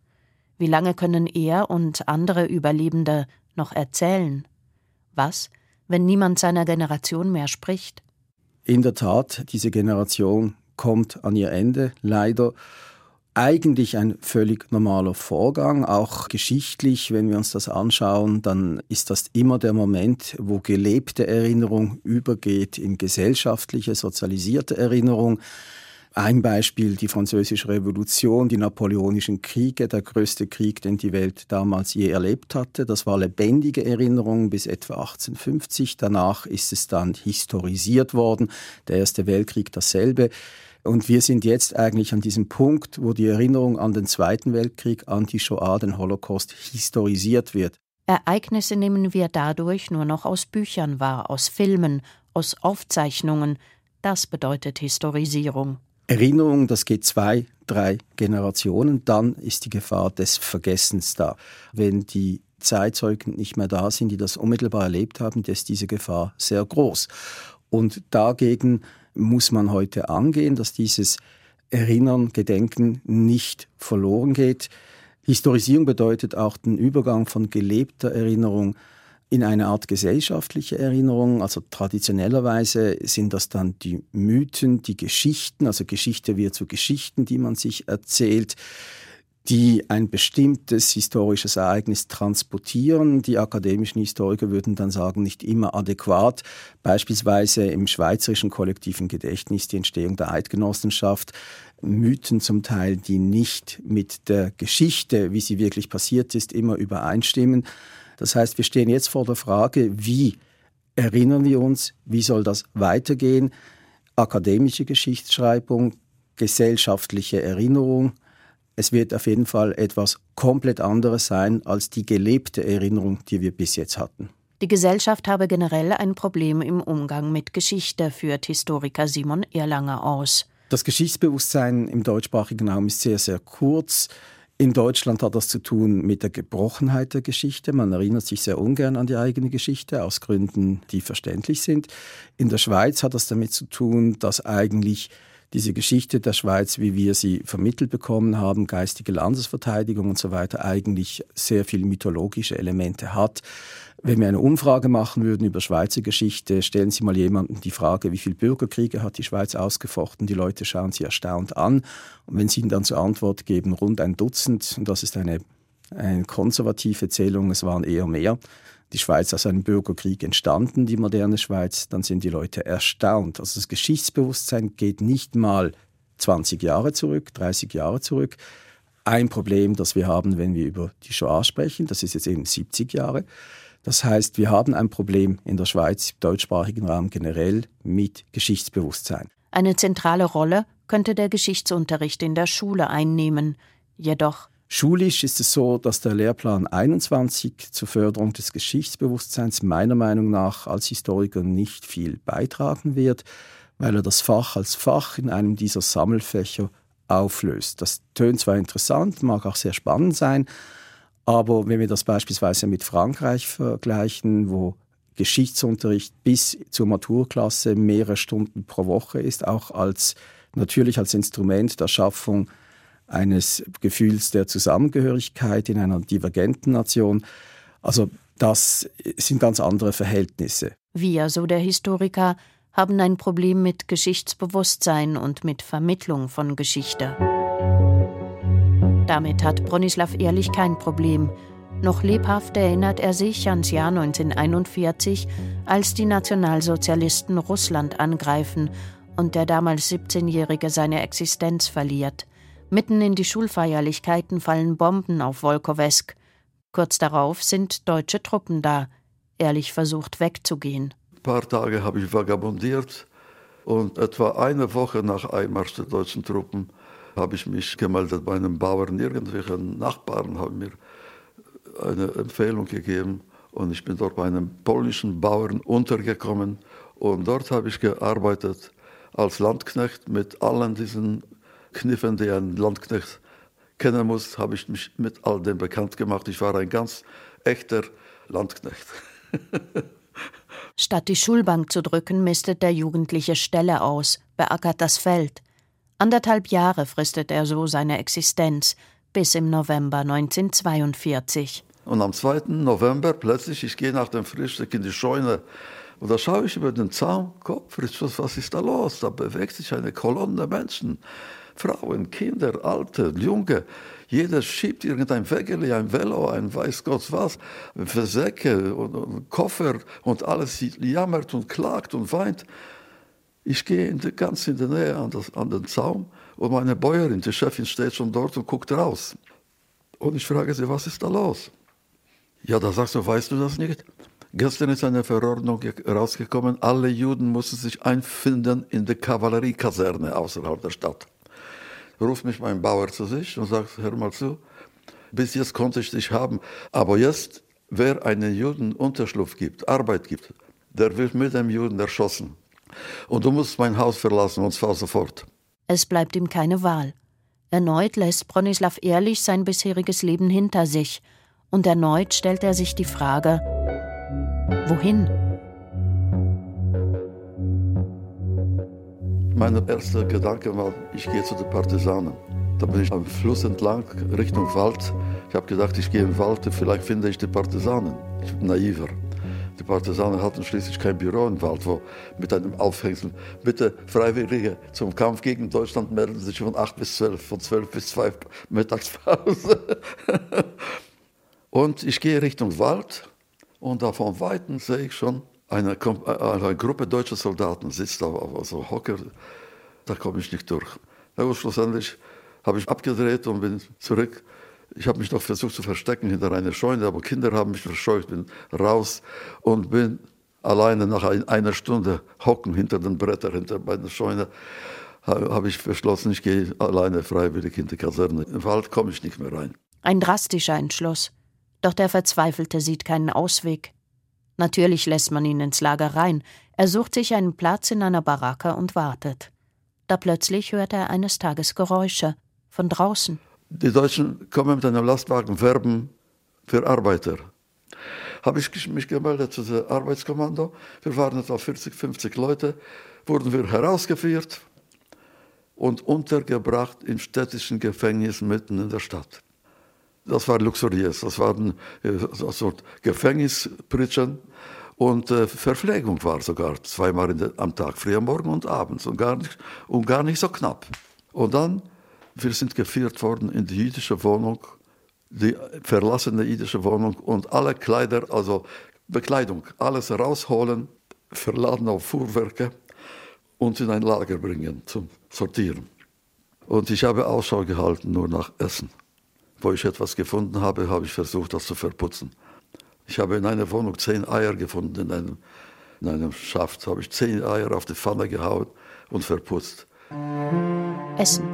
Wie lange können er und andere Überlebende noch erzählen? Was, wenn niemand seiner Generation mehr spricht? In der Tat, diese Generation kommt an ihr Ende, leider. Eigentlich ein völlig normaler Vorgang, auch geschichtlich, wenn wir uns das anschauen, dann ist das immer der Moment, wo gelebte Erinnerung übergeht in gesellschaftliche, sozialisierte Erinnerung. Ein Beispiel die Französische Revolution, die Napoleonischen Kriege, der größte Krieg, den die Welt damals je erlebt hatte. Das war lebendige Erinnerung bis etwa 1850. Danach ist es dann historisiert worden. Der Erste Weltkrieg dasselbe. Und wir sind jetzt eigentlich an diesem Punkt, wo die Erinnerung an den Zweiten Weltkrieg, an die Shoah, den Holocaust historisiert wird. Ereignisse nehmen wir dadurch nur noch aus Büchern wahr, aus Filmen, aus Aufzeichnungen. Das bedeutet Historisierung. Erinnerung, das geht zwei, drei Generationen, dann ist die Gefahr des Vergessens da. Wenn die Zeitzeugen nicht mehr da sind, die das unmittelbar erlebt haben, ist diese Gefahr sehr groß. Und dagegen muss man heute angehen, dass dieses Erinnern, Gedenken nicht verloren geht. Historisierung bedeutet auch den Übergang von gelebter Erinnerung in eine Art gesellschaftliche Erinnerung. Also traditionellerweise sind das dann die Mythen, die Geschichten, also Geschichte wird zu Geschichten, die man sich erzählt die ein bestimmtes historisches Ereignis transportieren. Die akademischen Historiker würden dann sagen, nicht immer adäquat. Beispielsweise im schweizerischen kollektiven Gedächtnis die Entstehung der Eidgenossenschaft, Mythen zum Teil, die nicht mit der Geschichte, wie sie wirklich passiert ist, immer übereinstimmen. Das heißt, wir stehen jetzt vor der Frage, wie erinnern wir uns, wie soll das weitergehen? Akademische Geschichtsschreibung, gesellschaftliche Erinnerung, es wird auf jeden Fall etwas komplett anderes sein als die gelebte Erinnerung, die wir bis jetzt hatten. Die Gesellschaft habe generell ein Problem im Umgang mit Geschichte, führt Historiker Simon Erlanger aus. Das Geschichtsbewusstsein im deutschsprachigen Raum ist sehr, sehr kurz. In Deutschland hat das zu tun mit der Gebrochenheit der Geschichte. Man erinnert sich sehr ungern an die eigene Geschichte, aus Gründen, die verständlich sind. In der Schweiz hat das damit zu tun, dass eigentlich diese Geschichte der Schweiz, wie wir sie vermittelt bekommen haben, geistige Landesverteidigung und so weiter, eigentlich sehr viel mythologische Elemente hat. Wenn wir eine Umfrage machen würden über Schweizer Geschichte, stellen Sie mal jemanden die Frage, wie viele Bürgerkriege hat die Schweiz ausgefochten? Die Leute schauen Sie erstaunt an. Und wenn Sie ihnen dann zur Antwort geben, rund ein Dutzend, und das ist eine, eine konservative Zählung, es waren eher mehr, die Schweiz aus einem Bürgerkrieg entstanden, die moderne Schweiz, dann sind die Leute erstaunt. Also das Geschichtsbewusstsein geht nicht mal 20 Jahre zurück, 30 Jahre zurück. Ein Problem, das wir haben, wenn wir über die Shoah sprechen, das ist jetzt eben 70 Jahre. Das heißt, wir haben ein Problem in der Schweiz, im deutschsprachigen Raum generell, mit Geschichtsbewusstsein. Eine zentrale Rolle könnte der Geschichtsunterricht in der Schule einnehmen. Jedoch Schulisch ist es so, dass der Lehrplan 21 zur Förderung des Geschichtsbewusstseins meiner Meinung nach als Historiker nicht viel beitragen wird, weil er das Fach als Fach in einem dieser Sammelfächer auflöst. Das tönt zwar interessant, mag auch sehr spannend sein, aber wenn wir das beispielsweise mit Frankreich vergleichen, wo Geschichtsunterricht bis zur Maturklasse mehrere Stunden pro Woche ist, auch als natürlich als Instrument der Schaffung eines Gefühls der Zusammengehörigkeit in einer divergenten Nation. Also das sind ganz andere Verhältnisse. Wir, so der Historiker, haben ein Problem mit Geschichtsbewusstsein und mit Vermittlung von Geschichte. Damit hat Bronislaw Ehrlich kein Problem. Noch lebhaft erinnert er sich ans Jahr 1941, als die Nationalsozialisten Russland angreifen und der damals 17-Jährige seine Existenz verliert. Mitten in die Schulfeierlichkeiten fallen Bomben auf Wolkowesk. Kurz darauf sind deutsche Truppen da. Ehrlich versucht wegzugehen. Ein paar Tage habe ich vagabundiert und etwa eine Woche nach Einmarsch der deutschen Truppen habe ich mich gemeldet bei einem Bauern. Irgendwelche Nachbarn haben mir eine Empfehlung gegeben und ich bin dort bei einem polnischen Bauern untergekommen und dort habe ich gearbeitet als Landknecht mit allen diesen Kniffen, die ein Landknecht kennen muss, habe ich mich mit all dem bekannt gemacht. Ich war ein ganz echter Landknecht. Statt die Schulbank zu drücken, mistet der Jugendliche Ställe aus, beackert das Feld. Anderthalb Jahre fristet er so seine Existenz, bis im November 1942. Und am 2. November plötzlich, ich gehe nach dem Frühstück in die Scheune und da schaue ich über den Zaun, Kopf, was ist da los? Da bewegt sich eine Kolonne Menschen. Frauen, Kinder, Alte, Junge. Jeder schiebt irgendein Wägeli, ein Velo, ein weiß Gott was, Versäcke und, und Koffer und alles jammert und klagt und weint. Ich gehe in die, ganz in der Nähe an, das, an den Zaun und meine Bäuerin, die Chefin, steht schon dort und guckt raus. Und ich frage sie, was ist da los? Ja, da sagst du, weißt du das nicht? Gestern ist eine Verordnung rausgekommen, alle Juden mussten sich einfinden in der Kavalleriekaserne außerhalb der Stadt. Ruft mich mein Bauer zu sich und sagt, hör mal zu, bis jetzt konnte ich dich haben, aber jetzt, wer einen Juden Unterschlupf gibt, Arbeit gibt, der wird mit dem Juden erschossen. Und du musst mein Haus verlassen, und zwar sofort. Es bleibt ihm keine Wahl. Erneut lässt Bronislaw Ehrlich sein bisheriges Leben hinter sich. Und erneut stellt er sich die Frage, wohin? Mein erster Gedanke war, ich gehe zu den Partisanen. Da bin ich am Fluss entlang, Richtung Wald. Ich habe gedacht, ich gehe im Wald, vielleicht finde ich die Partisanen. Ich bin naiver. Die Partisanen hatten schließlich kein Büro im Wald, wo mit einem Aufhängsel, bitte Freiwillige zum Kampf gegen Deutschland melden sich von 8 bis 12, von 12 bis 2 Mittagspause. und ich gehe Richtung Wald und da von Weitem sehe ich schon eine, äh, eine Gruppe deutscher Soldaten sitzt da auf so Hocker. Da komme ich nicht durch. Aber schlussendlich habe ich abgedreht und bin zurück ich habe mich noch versucht zu verstecken hinter einer Scheune, aber Kinder haben mich verscheucht, bin raus und bin alleine nach einer Stunde hocken hinter den Brettern, hinter meiner Scheune, habe ich beschlossen, ich gehe alleine freiwillig in die Kaserne. Im Wald komme ich nicht mehr rein. Ein drastischer Entschluss. Doch der Verzweifelte sieht keinen Ausweg. Natürlich lässt man ihn ins Lager rein. Er sucht sich einen Platz in einer Baracke und wartet. Da plötzlich hört er eines Tages Geräusche von draußen. Die Deutschen kommen mit einem Lastwagen werben für Arbeiter. Habe ich mich gemeldet zu dem Arbeitskommando. Wir waren etwa 40, 50 Leute, wurden wir herausgeführt und untergebracht im städtischen Gefängnis mitten in der Stadt. Das war luxuriös, das waren äh, so Gefängnispritschen und äh, Verpflegung war sogar zweimal der, am Tag, früh am Morgen und abends und gar, nicht, und gar nicht so knapp. Und dann wir sind geführt worden in die jüdische Wohnung, die verlassene jüdische Wohnung und alle Kleider, also Bekleidung, alles rausholen, verladen auf Fuhrwerke und in ein Lager bringen zum Sortieren. Und ich habe Ausschau gehalten nur nach Essen. Wo ich etwas gefunden habe, habe ich versucht, das zu verputzen. Ich habe in einer Wohnung zehn Eier gefunden, in einem, in einem Schaft habe ich zehn Eier auf die Pfanne gehauen und verputzt. Essen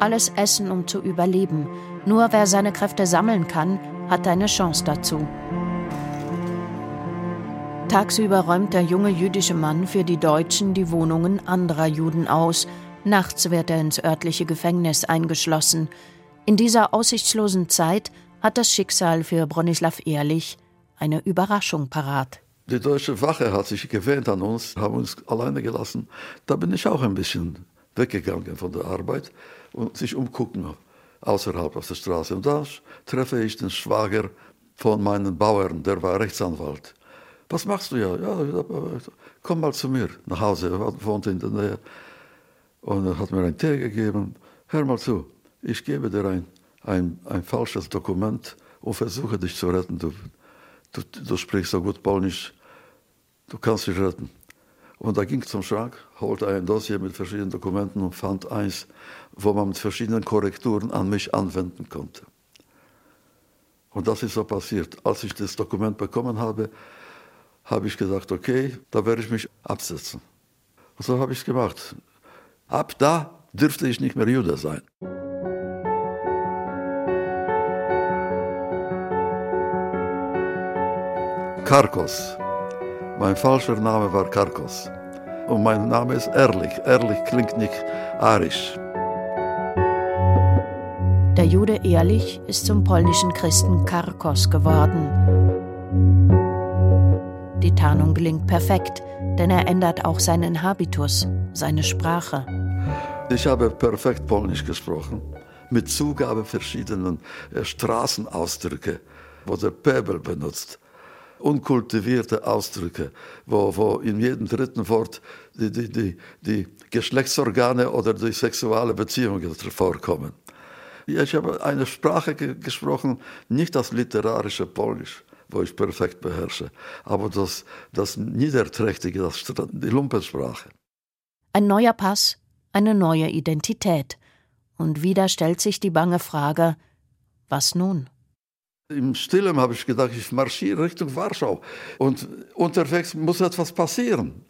alles essen, um zu überleben. Nur wer seine Kräfte sammeln kann, hat eine Chance dazu. Tagsüber räumt der junge jüdische Mann für die Deutschen die Wohnungen anderer Juden aus. Nachts wird er ins örtliche Gefängnis eingeschlossen. In dieser aussichtslosen Zeit hat das Schicksal für Bronislaw Ehrlich eine Überraschung parat. Die deutsche Wache hat sich gewähnt an uns, haben uns alleine gelassen. Da bin ich auch ein bisschen weggegangen von der Arbeit und sich umgucken außerhalb auf der Straße. Und da treffe ich den Schwager von meinen Bauern, der war Rechtsanwalt. Was machst du ja? Ja, komm mal zu mir nach Hause, er wohnt in der Nähe. Und er hat mir einen Tee gegeben. Hör mal zu, ich gebe dir ein, ein, ein falsches Dokument und versuche dich zu retten. Du, du, du sprichst so gut Polnisch, du kannst dich retten. Und er ging zum Schrank, holte ein Dossier mit verschiedenen Dokumenten und fand eins, wo man mit verschiedenen Korrekturen an mich anwenden konnte. Und das ist so passiert. Als ich das Dokument bekommen habe, habe ich gesagt, okay, da werde ich mich absetzen. Und so habe ich es gemacht. Ab da dürfte ich nicht mehr Jude sein. Karkos. Mein falscher Name war Karkos. Und mein Name ist Ehrlich. Ehrlich klingt nicht arisch. Der Jude Ehrlich ist zum polnischen Christen Karkos geworden. Die Tarnung gelingt perfekt, denn er ändert auch seinen Habitus, seine Sprache. Ich habe perfekt Polnisch gesprochen, mit Zugabe verschiedener äh, Straßenausdrücke, wo der Päbel benutzt unkultivierte Ausdrücke, wo, wo in jedem dritten Wort die, die, die, die Geschlechtsorgane oder die sexuelle Beziehungen vorkommen. Ich habe eine Sprache ge gesprochen, nicht das literarische Polnisch, wo ich perfekt beherrsche, aber das, das Niederträchtige, das, die Lumpensprache. Ein neuer Pass, eine neue Identität. Und wieder stellt sich die bange Frage, was nun? Im Stillen habe ich gedacht, ich marschiere Richtung Warschau. Und unterwegs muss etwas passieren.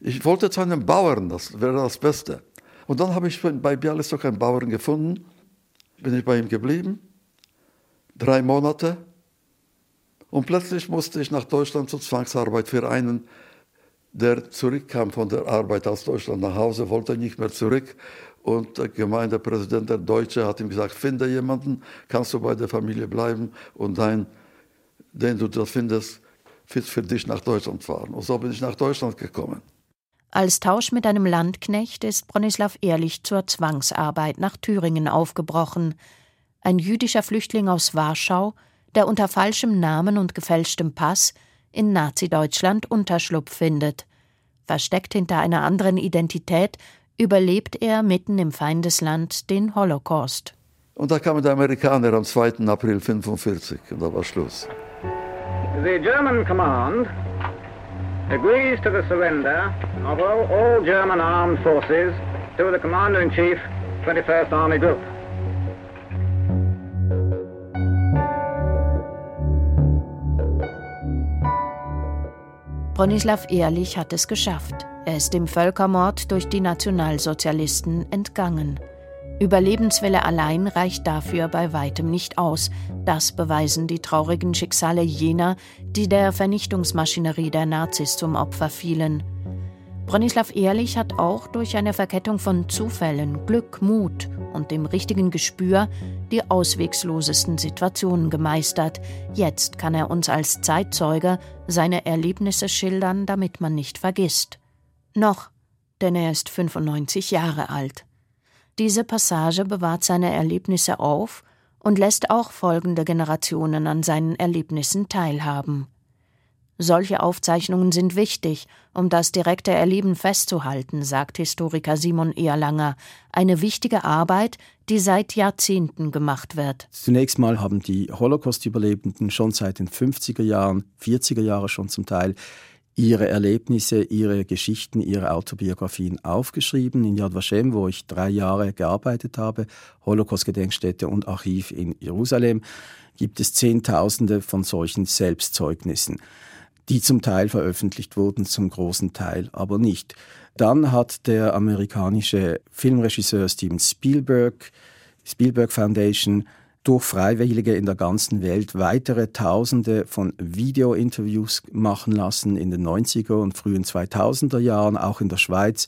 Ich wollte zu einem Bauern, das wäre das Beste. Und dann habe ich bei Bialystok einen Bauern gefunden, bin ich bei ihm geblieben, drei Monate. Und plötzlich musste ich nach Deutschland zur Zwangsarbeit für einen, der zurückkam von der Arbeit aus Deutschland nach Hause, wollte nicht mehr zurück. Und der Gemeindepräsident, der Deutsche, hat ihm gesagt, finde jemanden, kannst du bei der Familie bleiben und dein, den du da findest, wird für dich nach Deutschland fahren. Und so bin ich nach Deutschland gekommen. Als Tausch mit einem Landknecht ist Bronislaw Ehrlich zur Zwangsarbeit nach Thüringen aufgebrochen. Ein jüdischer Flüchtling aus Warschau, der unter falschem Namen und gefälschtem Pass in Nazi-Deutschland Unterschlupf findet. Versteckt hinter einer anderen Identität überlebt er mitten im Feindesland den Holocaust. Und da kamen die Amerikaner am 2. April 1945 und da war Schluss. The German command agrees to the surrender of all, all German armed forces to the Commander-in-Chief, 21st Army Group. Bronislaw Ehrlich hat es geschafft. Er ist dem Völkermord durch die Nationalsozialisten entgangen. Überlebenswille allein reicht dafür bei weitem nicht aus. Das beweisen die traurigen Schicksale jener, die der Vernichtungsmaschinerie der Nazis zum Opfer fielen. Bronislaw Ehrlich hat auch durch eine Verkettung von Zufällen, Glück, Mut und dem richtigen Gespür die auswegslosesten Situationen gemeistert. Jetzt kann er uns als Zeitzeuge seine Erlebnisse schildern, damit man nicht vergisst. Noch, denn er ist 95 Jahre alt. Diese Passage bewahrt seine Erlebnisse auf und lässt auch folgende Generationen an seinen Erlebnissen teilhaben. Solche Aufzeichnungen sind wichtig, um das direkte Erleben festzuhalten, sagt Historiker Simon Erlanger. Eine wichtige Arbeit, die seit Jahrzehnten gemacht wird. Zunächst mal haben die Holocaust-Überlebenden schon seit den 50er Jahren, 40er Jahren schon zum Teil ihre Erlebnisse, ihre Geschichten, ihre Autobiografien aufgeschrieben in Yad Vashem, wo ich drei Jahre gearbeitet habe, Holocaust-Gedenkstätte und Archiv in Jerusalem, gibt es Zehntausende von solchen Selbstzeugnissen, die zum Teil veröffentlicht wurden, zum großen Teil aber nicht. Dann hat der amerikanische Filmregisseur Steven Spielberg, Spielberg Foundation, durch Freiwillige in der ganzen Welt weitere Tausende von Video-Interviews machen lassen in den 90er und frühen 2000er Jahren, auch in der Schweiz,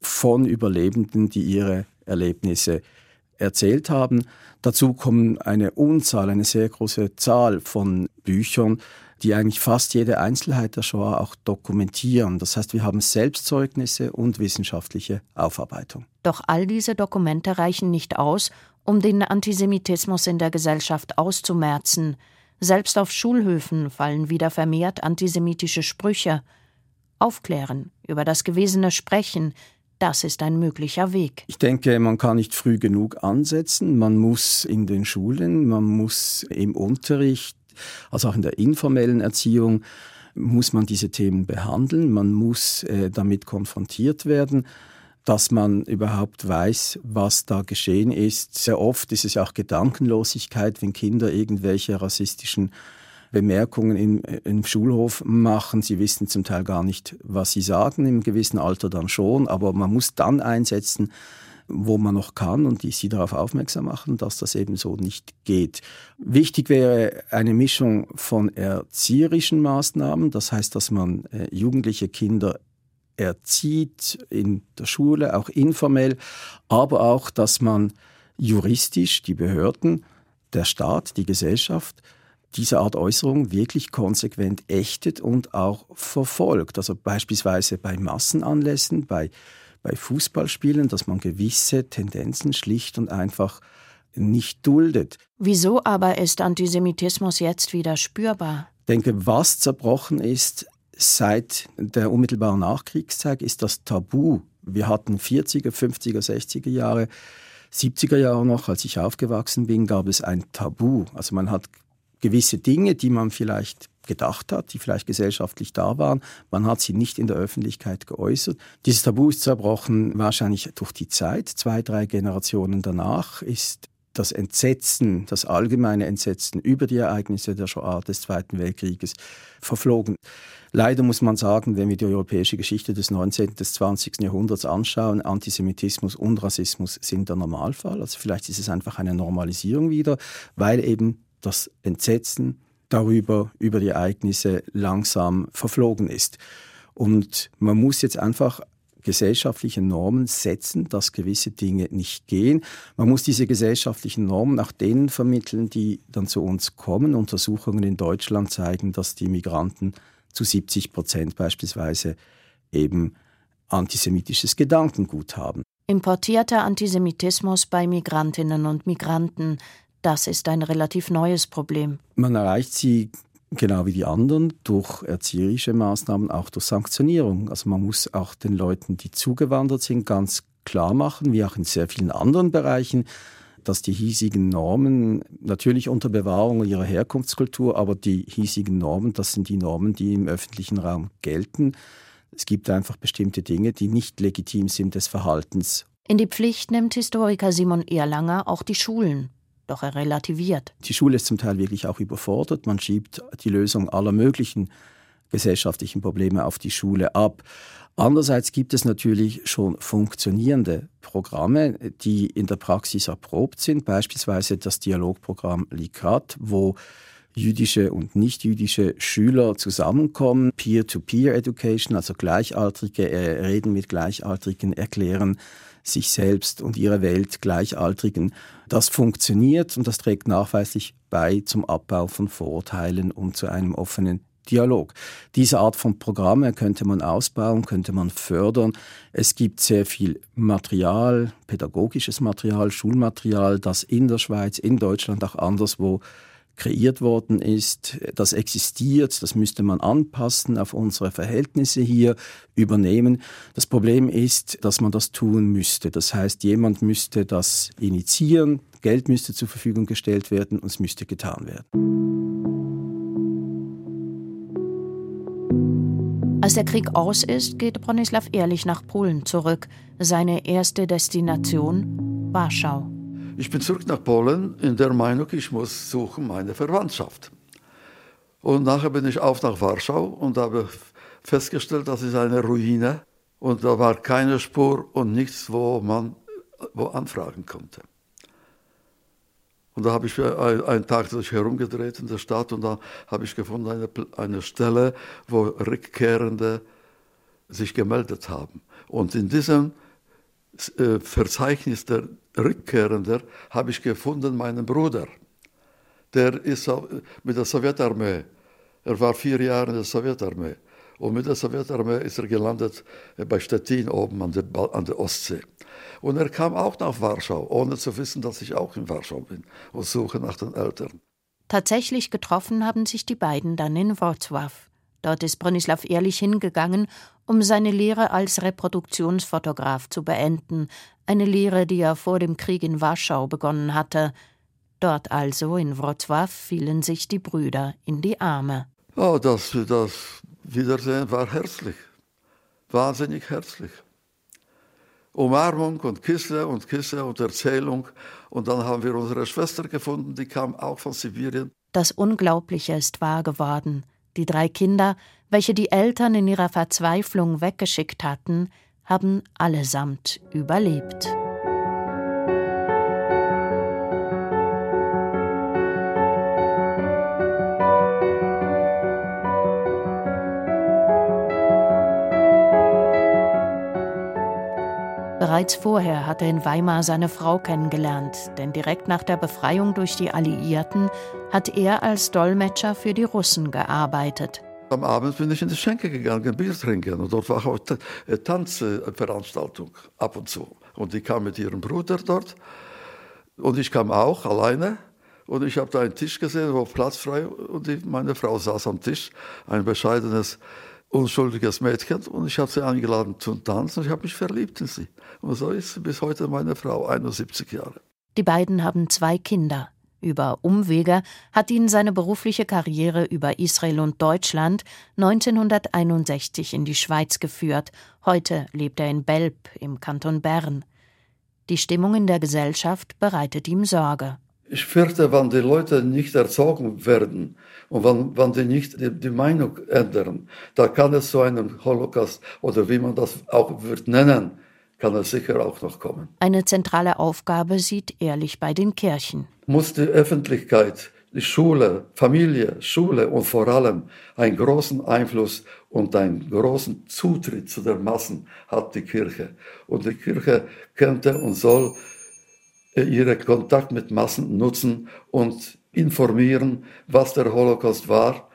von Überlebenden, die ihre Erlebnisse erzählt haben. Dazu kommen eine Unzahl, eine sehr große Zahl von Büchern, die eigentlich fast jede Einzelheit der Shoah auch dokumentieren. Das heißt, wir haben Selbstzeugnisse und wissenschaftliche Aufarbeitung. Doch all diese Dokumente reichen nicht aus, um den Antisemitismus in der Gesellschaft auszumerzen. Selbst auf Schulhöfen fallen wieder vermehrt antisemitische Sprüche. Aufklären, über das Gewesene sprechen, das ist ein möglicher Weg. Ich denke, man kann nicht früh genug ansetzen. Man muss in den Schulen, man muss im Unterricht, also auch in der informellen Erziehung, muss man diese Themen behandeln. Man muss äh, damit konfrontiert werden dass man überhaupt weiß, was da geschehen ist. Sehr oft ist es auch Gedankenlosigkeit, wenn Kinder irgendwelche rassistischen Bemerkungen im, im Schulhof machen. Sie wissen zum Teil gar nicht, was sie sagen, im gewissen Alter dann schon, aber man muss dann einsetzen, wo man noch kann und die sie darauf aufmerksam machen, dass das eben so nicht geht. Wichtig wäre eine Mischung von erzieherischen Maßnahmen, das heißt, dass man äh, jugendliche Kinder erzieht in der Schule, auch informell, aber auch, dass man juristisch die Behörden, der Staat, die Gesellschaft, diese Art Äußerung wirklich konsequent ächtet und auch verfolgt. Also beispielsweise bei Massenanlässen, bei, bei Fußballspielen, dass man gewisse Tendenzen schlicht und einfach nicht duldet. Wieso aber ist Antisemitismus jetzt wieder spürbar? Ich denke, was zerbrochen ist, Seit der unmittelbaren Nachkriegszeit ist das Tabu. Wir hatten 40er, 50er, 60er Jahre, 70er Jahre noch, als ich aufgewachsen bin, gab es ein Tabu. Also man hat gewisse Dinge, die man vielleicht gedacht hat, die vielleicht gesellschaftlich da waren. Man hat sie nicht in der Öffentlichkeit geäußert. Dieses Tabu ist zerbrochen wahrscheinlich durch die Zeit. Zwei, drei Generationen danach ist das Entsetzen, das allgemeine Entsetzen über die Ereignisse der Shoah des Zweiten Weltkrieges verflogen. Leider muss man sagen, wenn wir die europäische Geschichte des 19. des 20. Jahrhunderts anschauen, Antisemitismus und Rassismus sind der Normalfall. Also vielleicht ist es einfach eine Normalisierung wieder, weil eben das Entsetzen darüber, über die Ereignisse langsam verflogen ist. Und man muss jetzt einfach gesellschaftliche Normen setzen, dass gewisse Dinge nicht gehen. Man muss diese gesellschaftlichen Normen auch denen vermitteln, die dann zu uns kommen. Untersuchungen in Deutschland zeigen, dass die Migranten zu 70 Prozent beispielsweise eben antisemitisches Gedankengut haben. Importierter Antisemitismus bei Migrantinnen und Migranten, das ist ein relativ neues Problem. Man erreicht sie genau wie die anderen durch erzieherische Maßnahmen, auch durch Sanktionierung. Also man muss auch den Leuten, die zugewandert sind, ganz klar machen, wie auch in sehr vielen anderen Bereichen, dass die hiesigen Normen natürlich unter Bewahrung ihrer Herkunftskultur, aber die hiesigen Normen, das sind die Normen, die im öffentlichen Raum gelten. Es gibt einfach bestimmte Dinge, die nicht legitim sind des Verhaltens. In die Pflicht nimmt Historiker Simon Erlanger auch die Schulen. Doch er relativiert. Die Schule ist zum Teil wirklich auch überfordert. Man schiebt die Lösung aller möglichen gesellschaftlichen Probleme auf die Schule ab. Andererseits gibt es natürlich schon funktionierende Programme, die in der Praxis erprobt sind, beispielsweise das Dialogprogramm LICAT, wo jüdische und nicht-jüdische Schüler zusammenkommen, Peer-to-Peer-Education, also Gleichaltrige äh, reden mit Gleichaltrigen, erklären sich selbst und ihre Welt Gleichaltrigen. Das funktioniert und das trägt nachweislich bei zum Abbau von Vorurteilen und zu einem offenen Dialog. Diese Art von Programme könnte man ausbauen, könnte man fördern. Es gibt sehr viel Material, pädagogisches Material, Schulmaterial, das in der Schweiz, in Deutschland, auch anderswo kreiert worden ist, das existiert, das müsste man anpassen auf unsere Verhältnisse hier, übernehmen. Das Problem ist, dass man das tun müsste. Das heißt, jemand müsste das initiieren, Geld müsste zur Verfügung gestellt werden und es müsste getan werden. Als der Krieg aus ist, geht Bronislaw Ehrlich nach Polen zurück. Seine erste Destination Warschau. Ich bin zurück nach Polen in der Meinung, ich muss suchen meine Verwandtschaft. Und nachher bin ich auf nach Warschau und habe festgestellt, das ist eine Ruine und da war keine Spur und nichts, wo man wo anfragen konnte. Und da habe ich einen Tag durch herumgedreht in der Stadt und da habe ich gefunden eine, eine Stelle, wo Rückkehrende sich gemeldet haben. Und in diesem äh, Verzeichnis der Rückkehrender habe ich gefunden meinen Bruder. Der ist mit der Sowjetarmee. Er war vier Jahre in der Sowjetarmee. Und mit der Sowjetarmee ist er gelandet äh, bei Stettin oben an der, an der Ostsee. Und er kam auch nach Warschau, ohne zu wissen, dass ich auch in Warschau bin und suche nach den Eltern. Tatsächlich getroffen haben sich die beiden dann in Wrocław. Dort ist Bronislaw Ehrlich hingegangen, um seine Lehre als Reproduktionsfotograf zu beenden, eine Lehre, die er vor dem Krieg in Warschau begonnen hatte. Dort also in Wrocław fielen sich die Brüder in die Arme. Oh, das, das Wiedersehen war herzlich, wahnsinnig herzlich. Umarmung und Küsse und Küsse und Erzählung. Und dann haben wir unsere Schwester gefunden, die kam auch von Sibirien. Das Unglaubliche ist wahr geworden. Die drei Kinder, welche die Eltern in ihrer Verzweiflung weggeschickt hatten, haben allesamt überlebt. Bereits vorher hat er in Weimar seine Frau kennengelernt, denn direkt nach der Befreiung durch die Alliierten hat er als Dolmetscher für die Russen gearbeitet. Am Abend bin ich in die Schenke gegangen, Bier trinken. Und dort war auch eine Tanzveranstaltung ab und zu. Und die kam mit ihrem Bruder dort. Und ich kam auch alleine. Und ich habe da einen Tisch gesehen, wo Platz frei und meine Frau saß am Tisch, ein bescheidenes unschuldiges Mädchen und ich habe sie eingeladen zum Tanzen und ich habe mich verliebt in sie. Und so ist sie bis heute meine Frau, 71 Jahre. Die beiden haben zwei Kinder. Über Umwege hat ihn seine berufliche Karriere über Israel und Deutschland 1961 in die Schweiz geführt. Heute lebt er in Belp im Kanton Bern. Die Stimmung in der Gesellschaft bereitet ihm Sorge. Ich fürchte, wenn die Leute nicht erzogen werden und wenn, wenn die nicht die, die Meinung ändern, da kann es zu einem Holocaust oder wie man das auch wird nennen, kann es sicher auch noch kommen. Eine zentrale Aufgabe sieht Ehrlich bei den Kirchen. Muss die Öffentlichkeit, die Schule, Familie, Schule und vor allem einen großen Einfluss und einen großen Zutritt zu den Massen hat die Kirche. Und die Kirche könnte und soll ihren Kontakt mit Massen nutzen und informieren, was der Holocaust war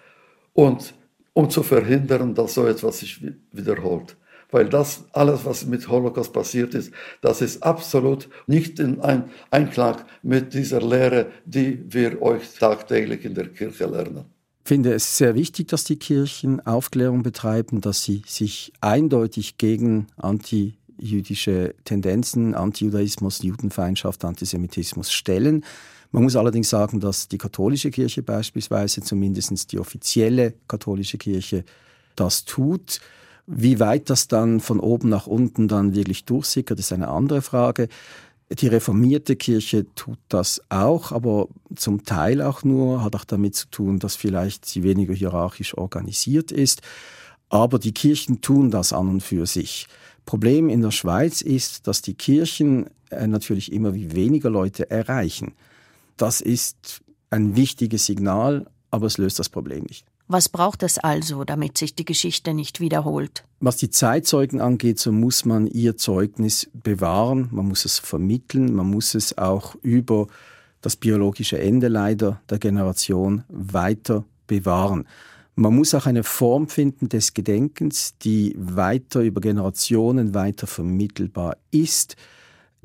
und um zu verhindern, dass so etwas sich wiederholt weil das alles, was mit Holocaust passiert ist, das ist absolut nicht in Einklang mit dieser Lehre, die wir euch tagtäglich in der Kirche lernen. Ich finde es sehr wichtig, dass die Kirchen Aufklärung betreiben, dass sie sich eindeutig gegen antijüdische Tendenzen, Antijudaismus, Judenfeindschaft, Antisemitismus stellen. Man muss allerdings sagen, dass die katholische Kirche beispielsweise, zumindest die offizielle katholische Kirche, das tut. Wie weit das dann von oben nach unten dann wirklich durchsickert, ist eine andere Frage. Die reformierte Kirche tut das auch, aber zum Teil auch nur, hat auch damit zu tun, dass vielleicht sie weniger hierarchisch organisiert ist. Aber die Kirchen tun das an und für sich. Problem in der Schweiz ist, dass die Kirchen äh, natürlich immer weniger Leute erreichen. Das ist ein wichtiges Signal, aber es löst das Problem nicht. Was braucht es also, damit sich die Geschichte nicht wiederholt? Was die Zeitzeugen angeht, so muss man ihr Zeugnis bewahren, man muss es vermitteln, man muss es auch über das biologische Ende leider der Generation weiter bewahren. Man muss auch eine Form finden des Gedenkens, die weiter über Generationen weiter vermittelbar ist.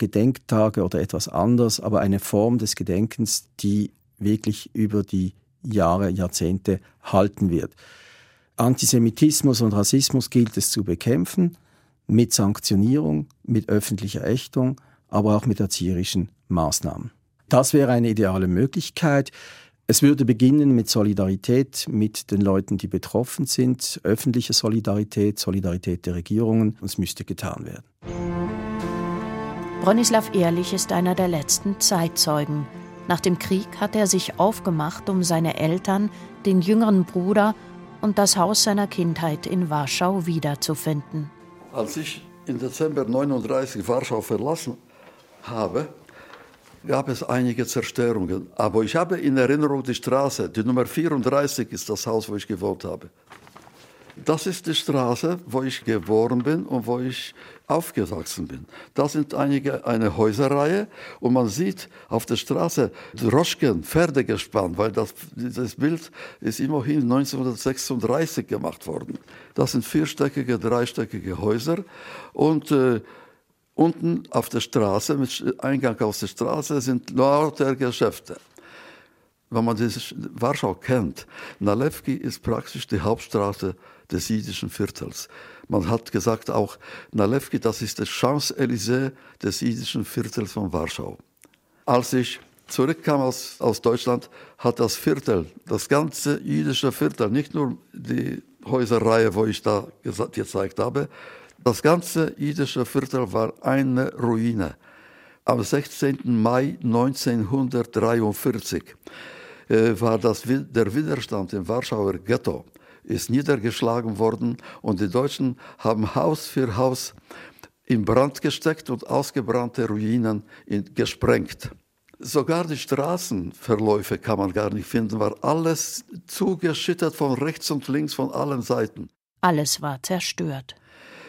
Gedenktage oder etwas anders, aber eine Form des Gedenkens, die wirklich über die Jahre, Jahrzehnte halten wird. Antisemitismus und Rassismus gilt es zu bekämpfen, mit Sanktionierung, mit öffentlicher Ächtung, aber auch mit erzieherischen Maßnahmen. Das wäre eine ideale Möglichkeit. Es würde beginnen mit Solidarität mit den Leuten, die betroffen sind, öffentliche Solidarität, Solidarität der Regierungen, und es müsste getan werden. Bronislav Ehrlich ist einer der letzten Zeitzeugen. Nach dem Krieg hat er sich aufgemacht, um seine Eltern, den jüngeren Bruder und das Haus seiner Kindheit in Warschau wiederzufinden. Als ich im Dezember 1939 Warschau verlassen habe, gab es einige Zerstörungen. Aber ich habe in Erinnerung die Straße, die Nummer 34 ist das Haus, wo ich gewohnt habe. Das ist die Straße, wo ich geboren bin und wo ich aufgewachsen bin. Da sind einige, eine Häuserreihe und man sieht auf der Straße Droschken, Pferde gespannt, weil das, dieses Bild ist immerhin 1936 gemacht worden. Das sind vierstöckige, dreistöckige Häuser und äh, unten auf der Straße, mit Eingang aus der Straße, sind lauter Geschäfte wenn man das Warschau kennt, Nalewki ist praktisch die Hauptstraße des jüdischen Viertels. Man hat gesagt auch, Nalewki, das ist das Champs-Élysées des jüdischen Viertels von Warschau. Als ich zurückkam aus, aus Deutschland, hat das Viertel, das ganze jüdische Viertel, nicht nur die Häuserreihe, wo ich da gezeigt habe, das ganze jüdische Viertel war eine Ruine. Am 16. Mai 1943 äh, war das, der Widerstand im Warschauer Ghetto ist niedergeschlagen worden und die Deutschen haben Haus für Haus in Brand gesteckt und ausgebrannte Ruinen gesprengt. Sogar die Straßenverläufe kann man gar nicht finden, war alles zugeschüttet von rechts und links von allen Seiten. Alles war zerstört.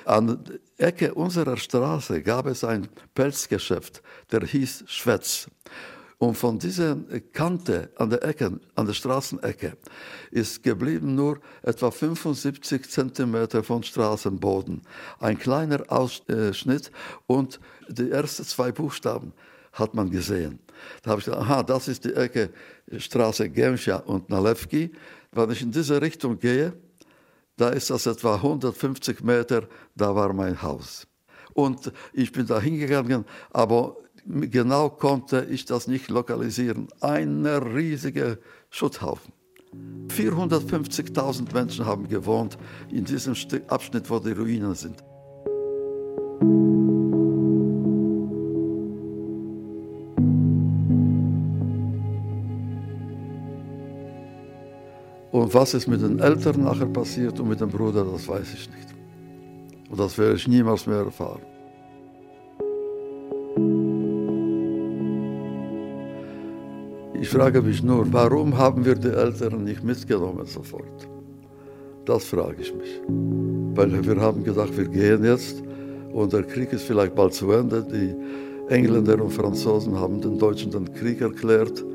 An der Ecke unserer Straße gab es ein Pelzgeschäft, der hieß Schwetz. Und von dieser Kante an der Ecke, an der Straßenecke, ist geblieben nur etwa 75 Zentimeter von Straßenboden. Ein kleiner Ausschnitt und die ersten zwei Buchstaben hat man gesehen. Da habe ich gedacht, aha, das ist die Ecke Straße Gemscha und Nalewki. Wenn ich in diese Richtung gehe, da ist das etwa 150 Meter, da war mein Haus. Und ich bin da hingegangen, aber genau konnte ich das nicht lokalisieren. Ein riesiger Schutthaufen. 450.000 Menschen haben gewohnt in diesem Abschnitt, wo die Ruinen sind. Und was ist mit den Eltern nachher passiert und mit dem Bruder, das weiß ich nicht. Und das werde ich niemals mehr erfahren. Ich frage mich nur, warum haben wir die Eltern nicht mitgenommen sofort? Das frage ich mich. Weil wir haben gedacht, wir gehen jetzt und der Krieg ist vielleicht bald zu Ende. Die Engländer und Franzosen haben den Deutschen den Krieg erklärt.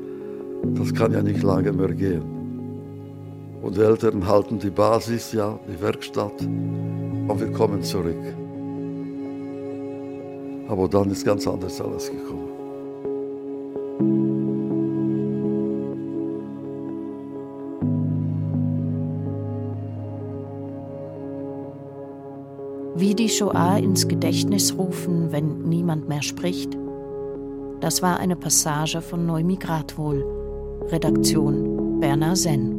Das kann ja nicht lange mehr gehen. Und die Eltern halten die Basis, ja, die Werkstatt und wir kommen zurück. Aber dann ist ganz anders alles gekommen. Die Shoah ins Gedächtnis rufen, wenn niemand mehr spricht? Das war eine Passage von Neumigrat wohl. Redaktion Berner Senn.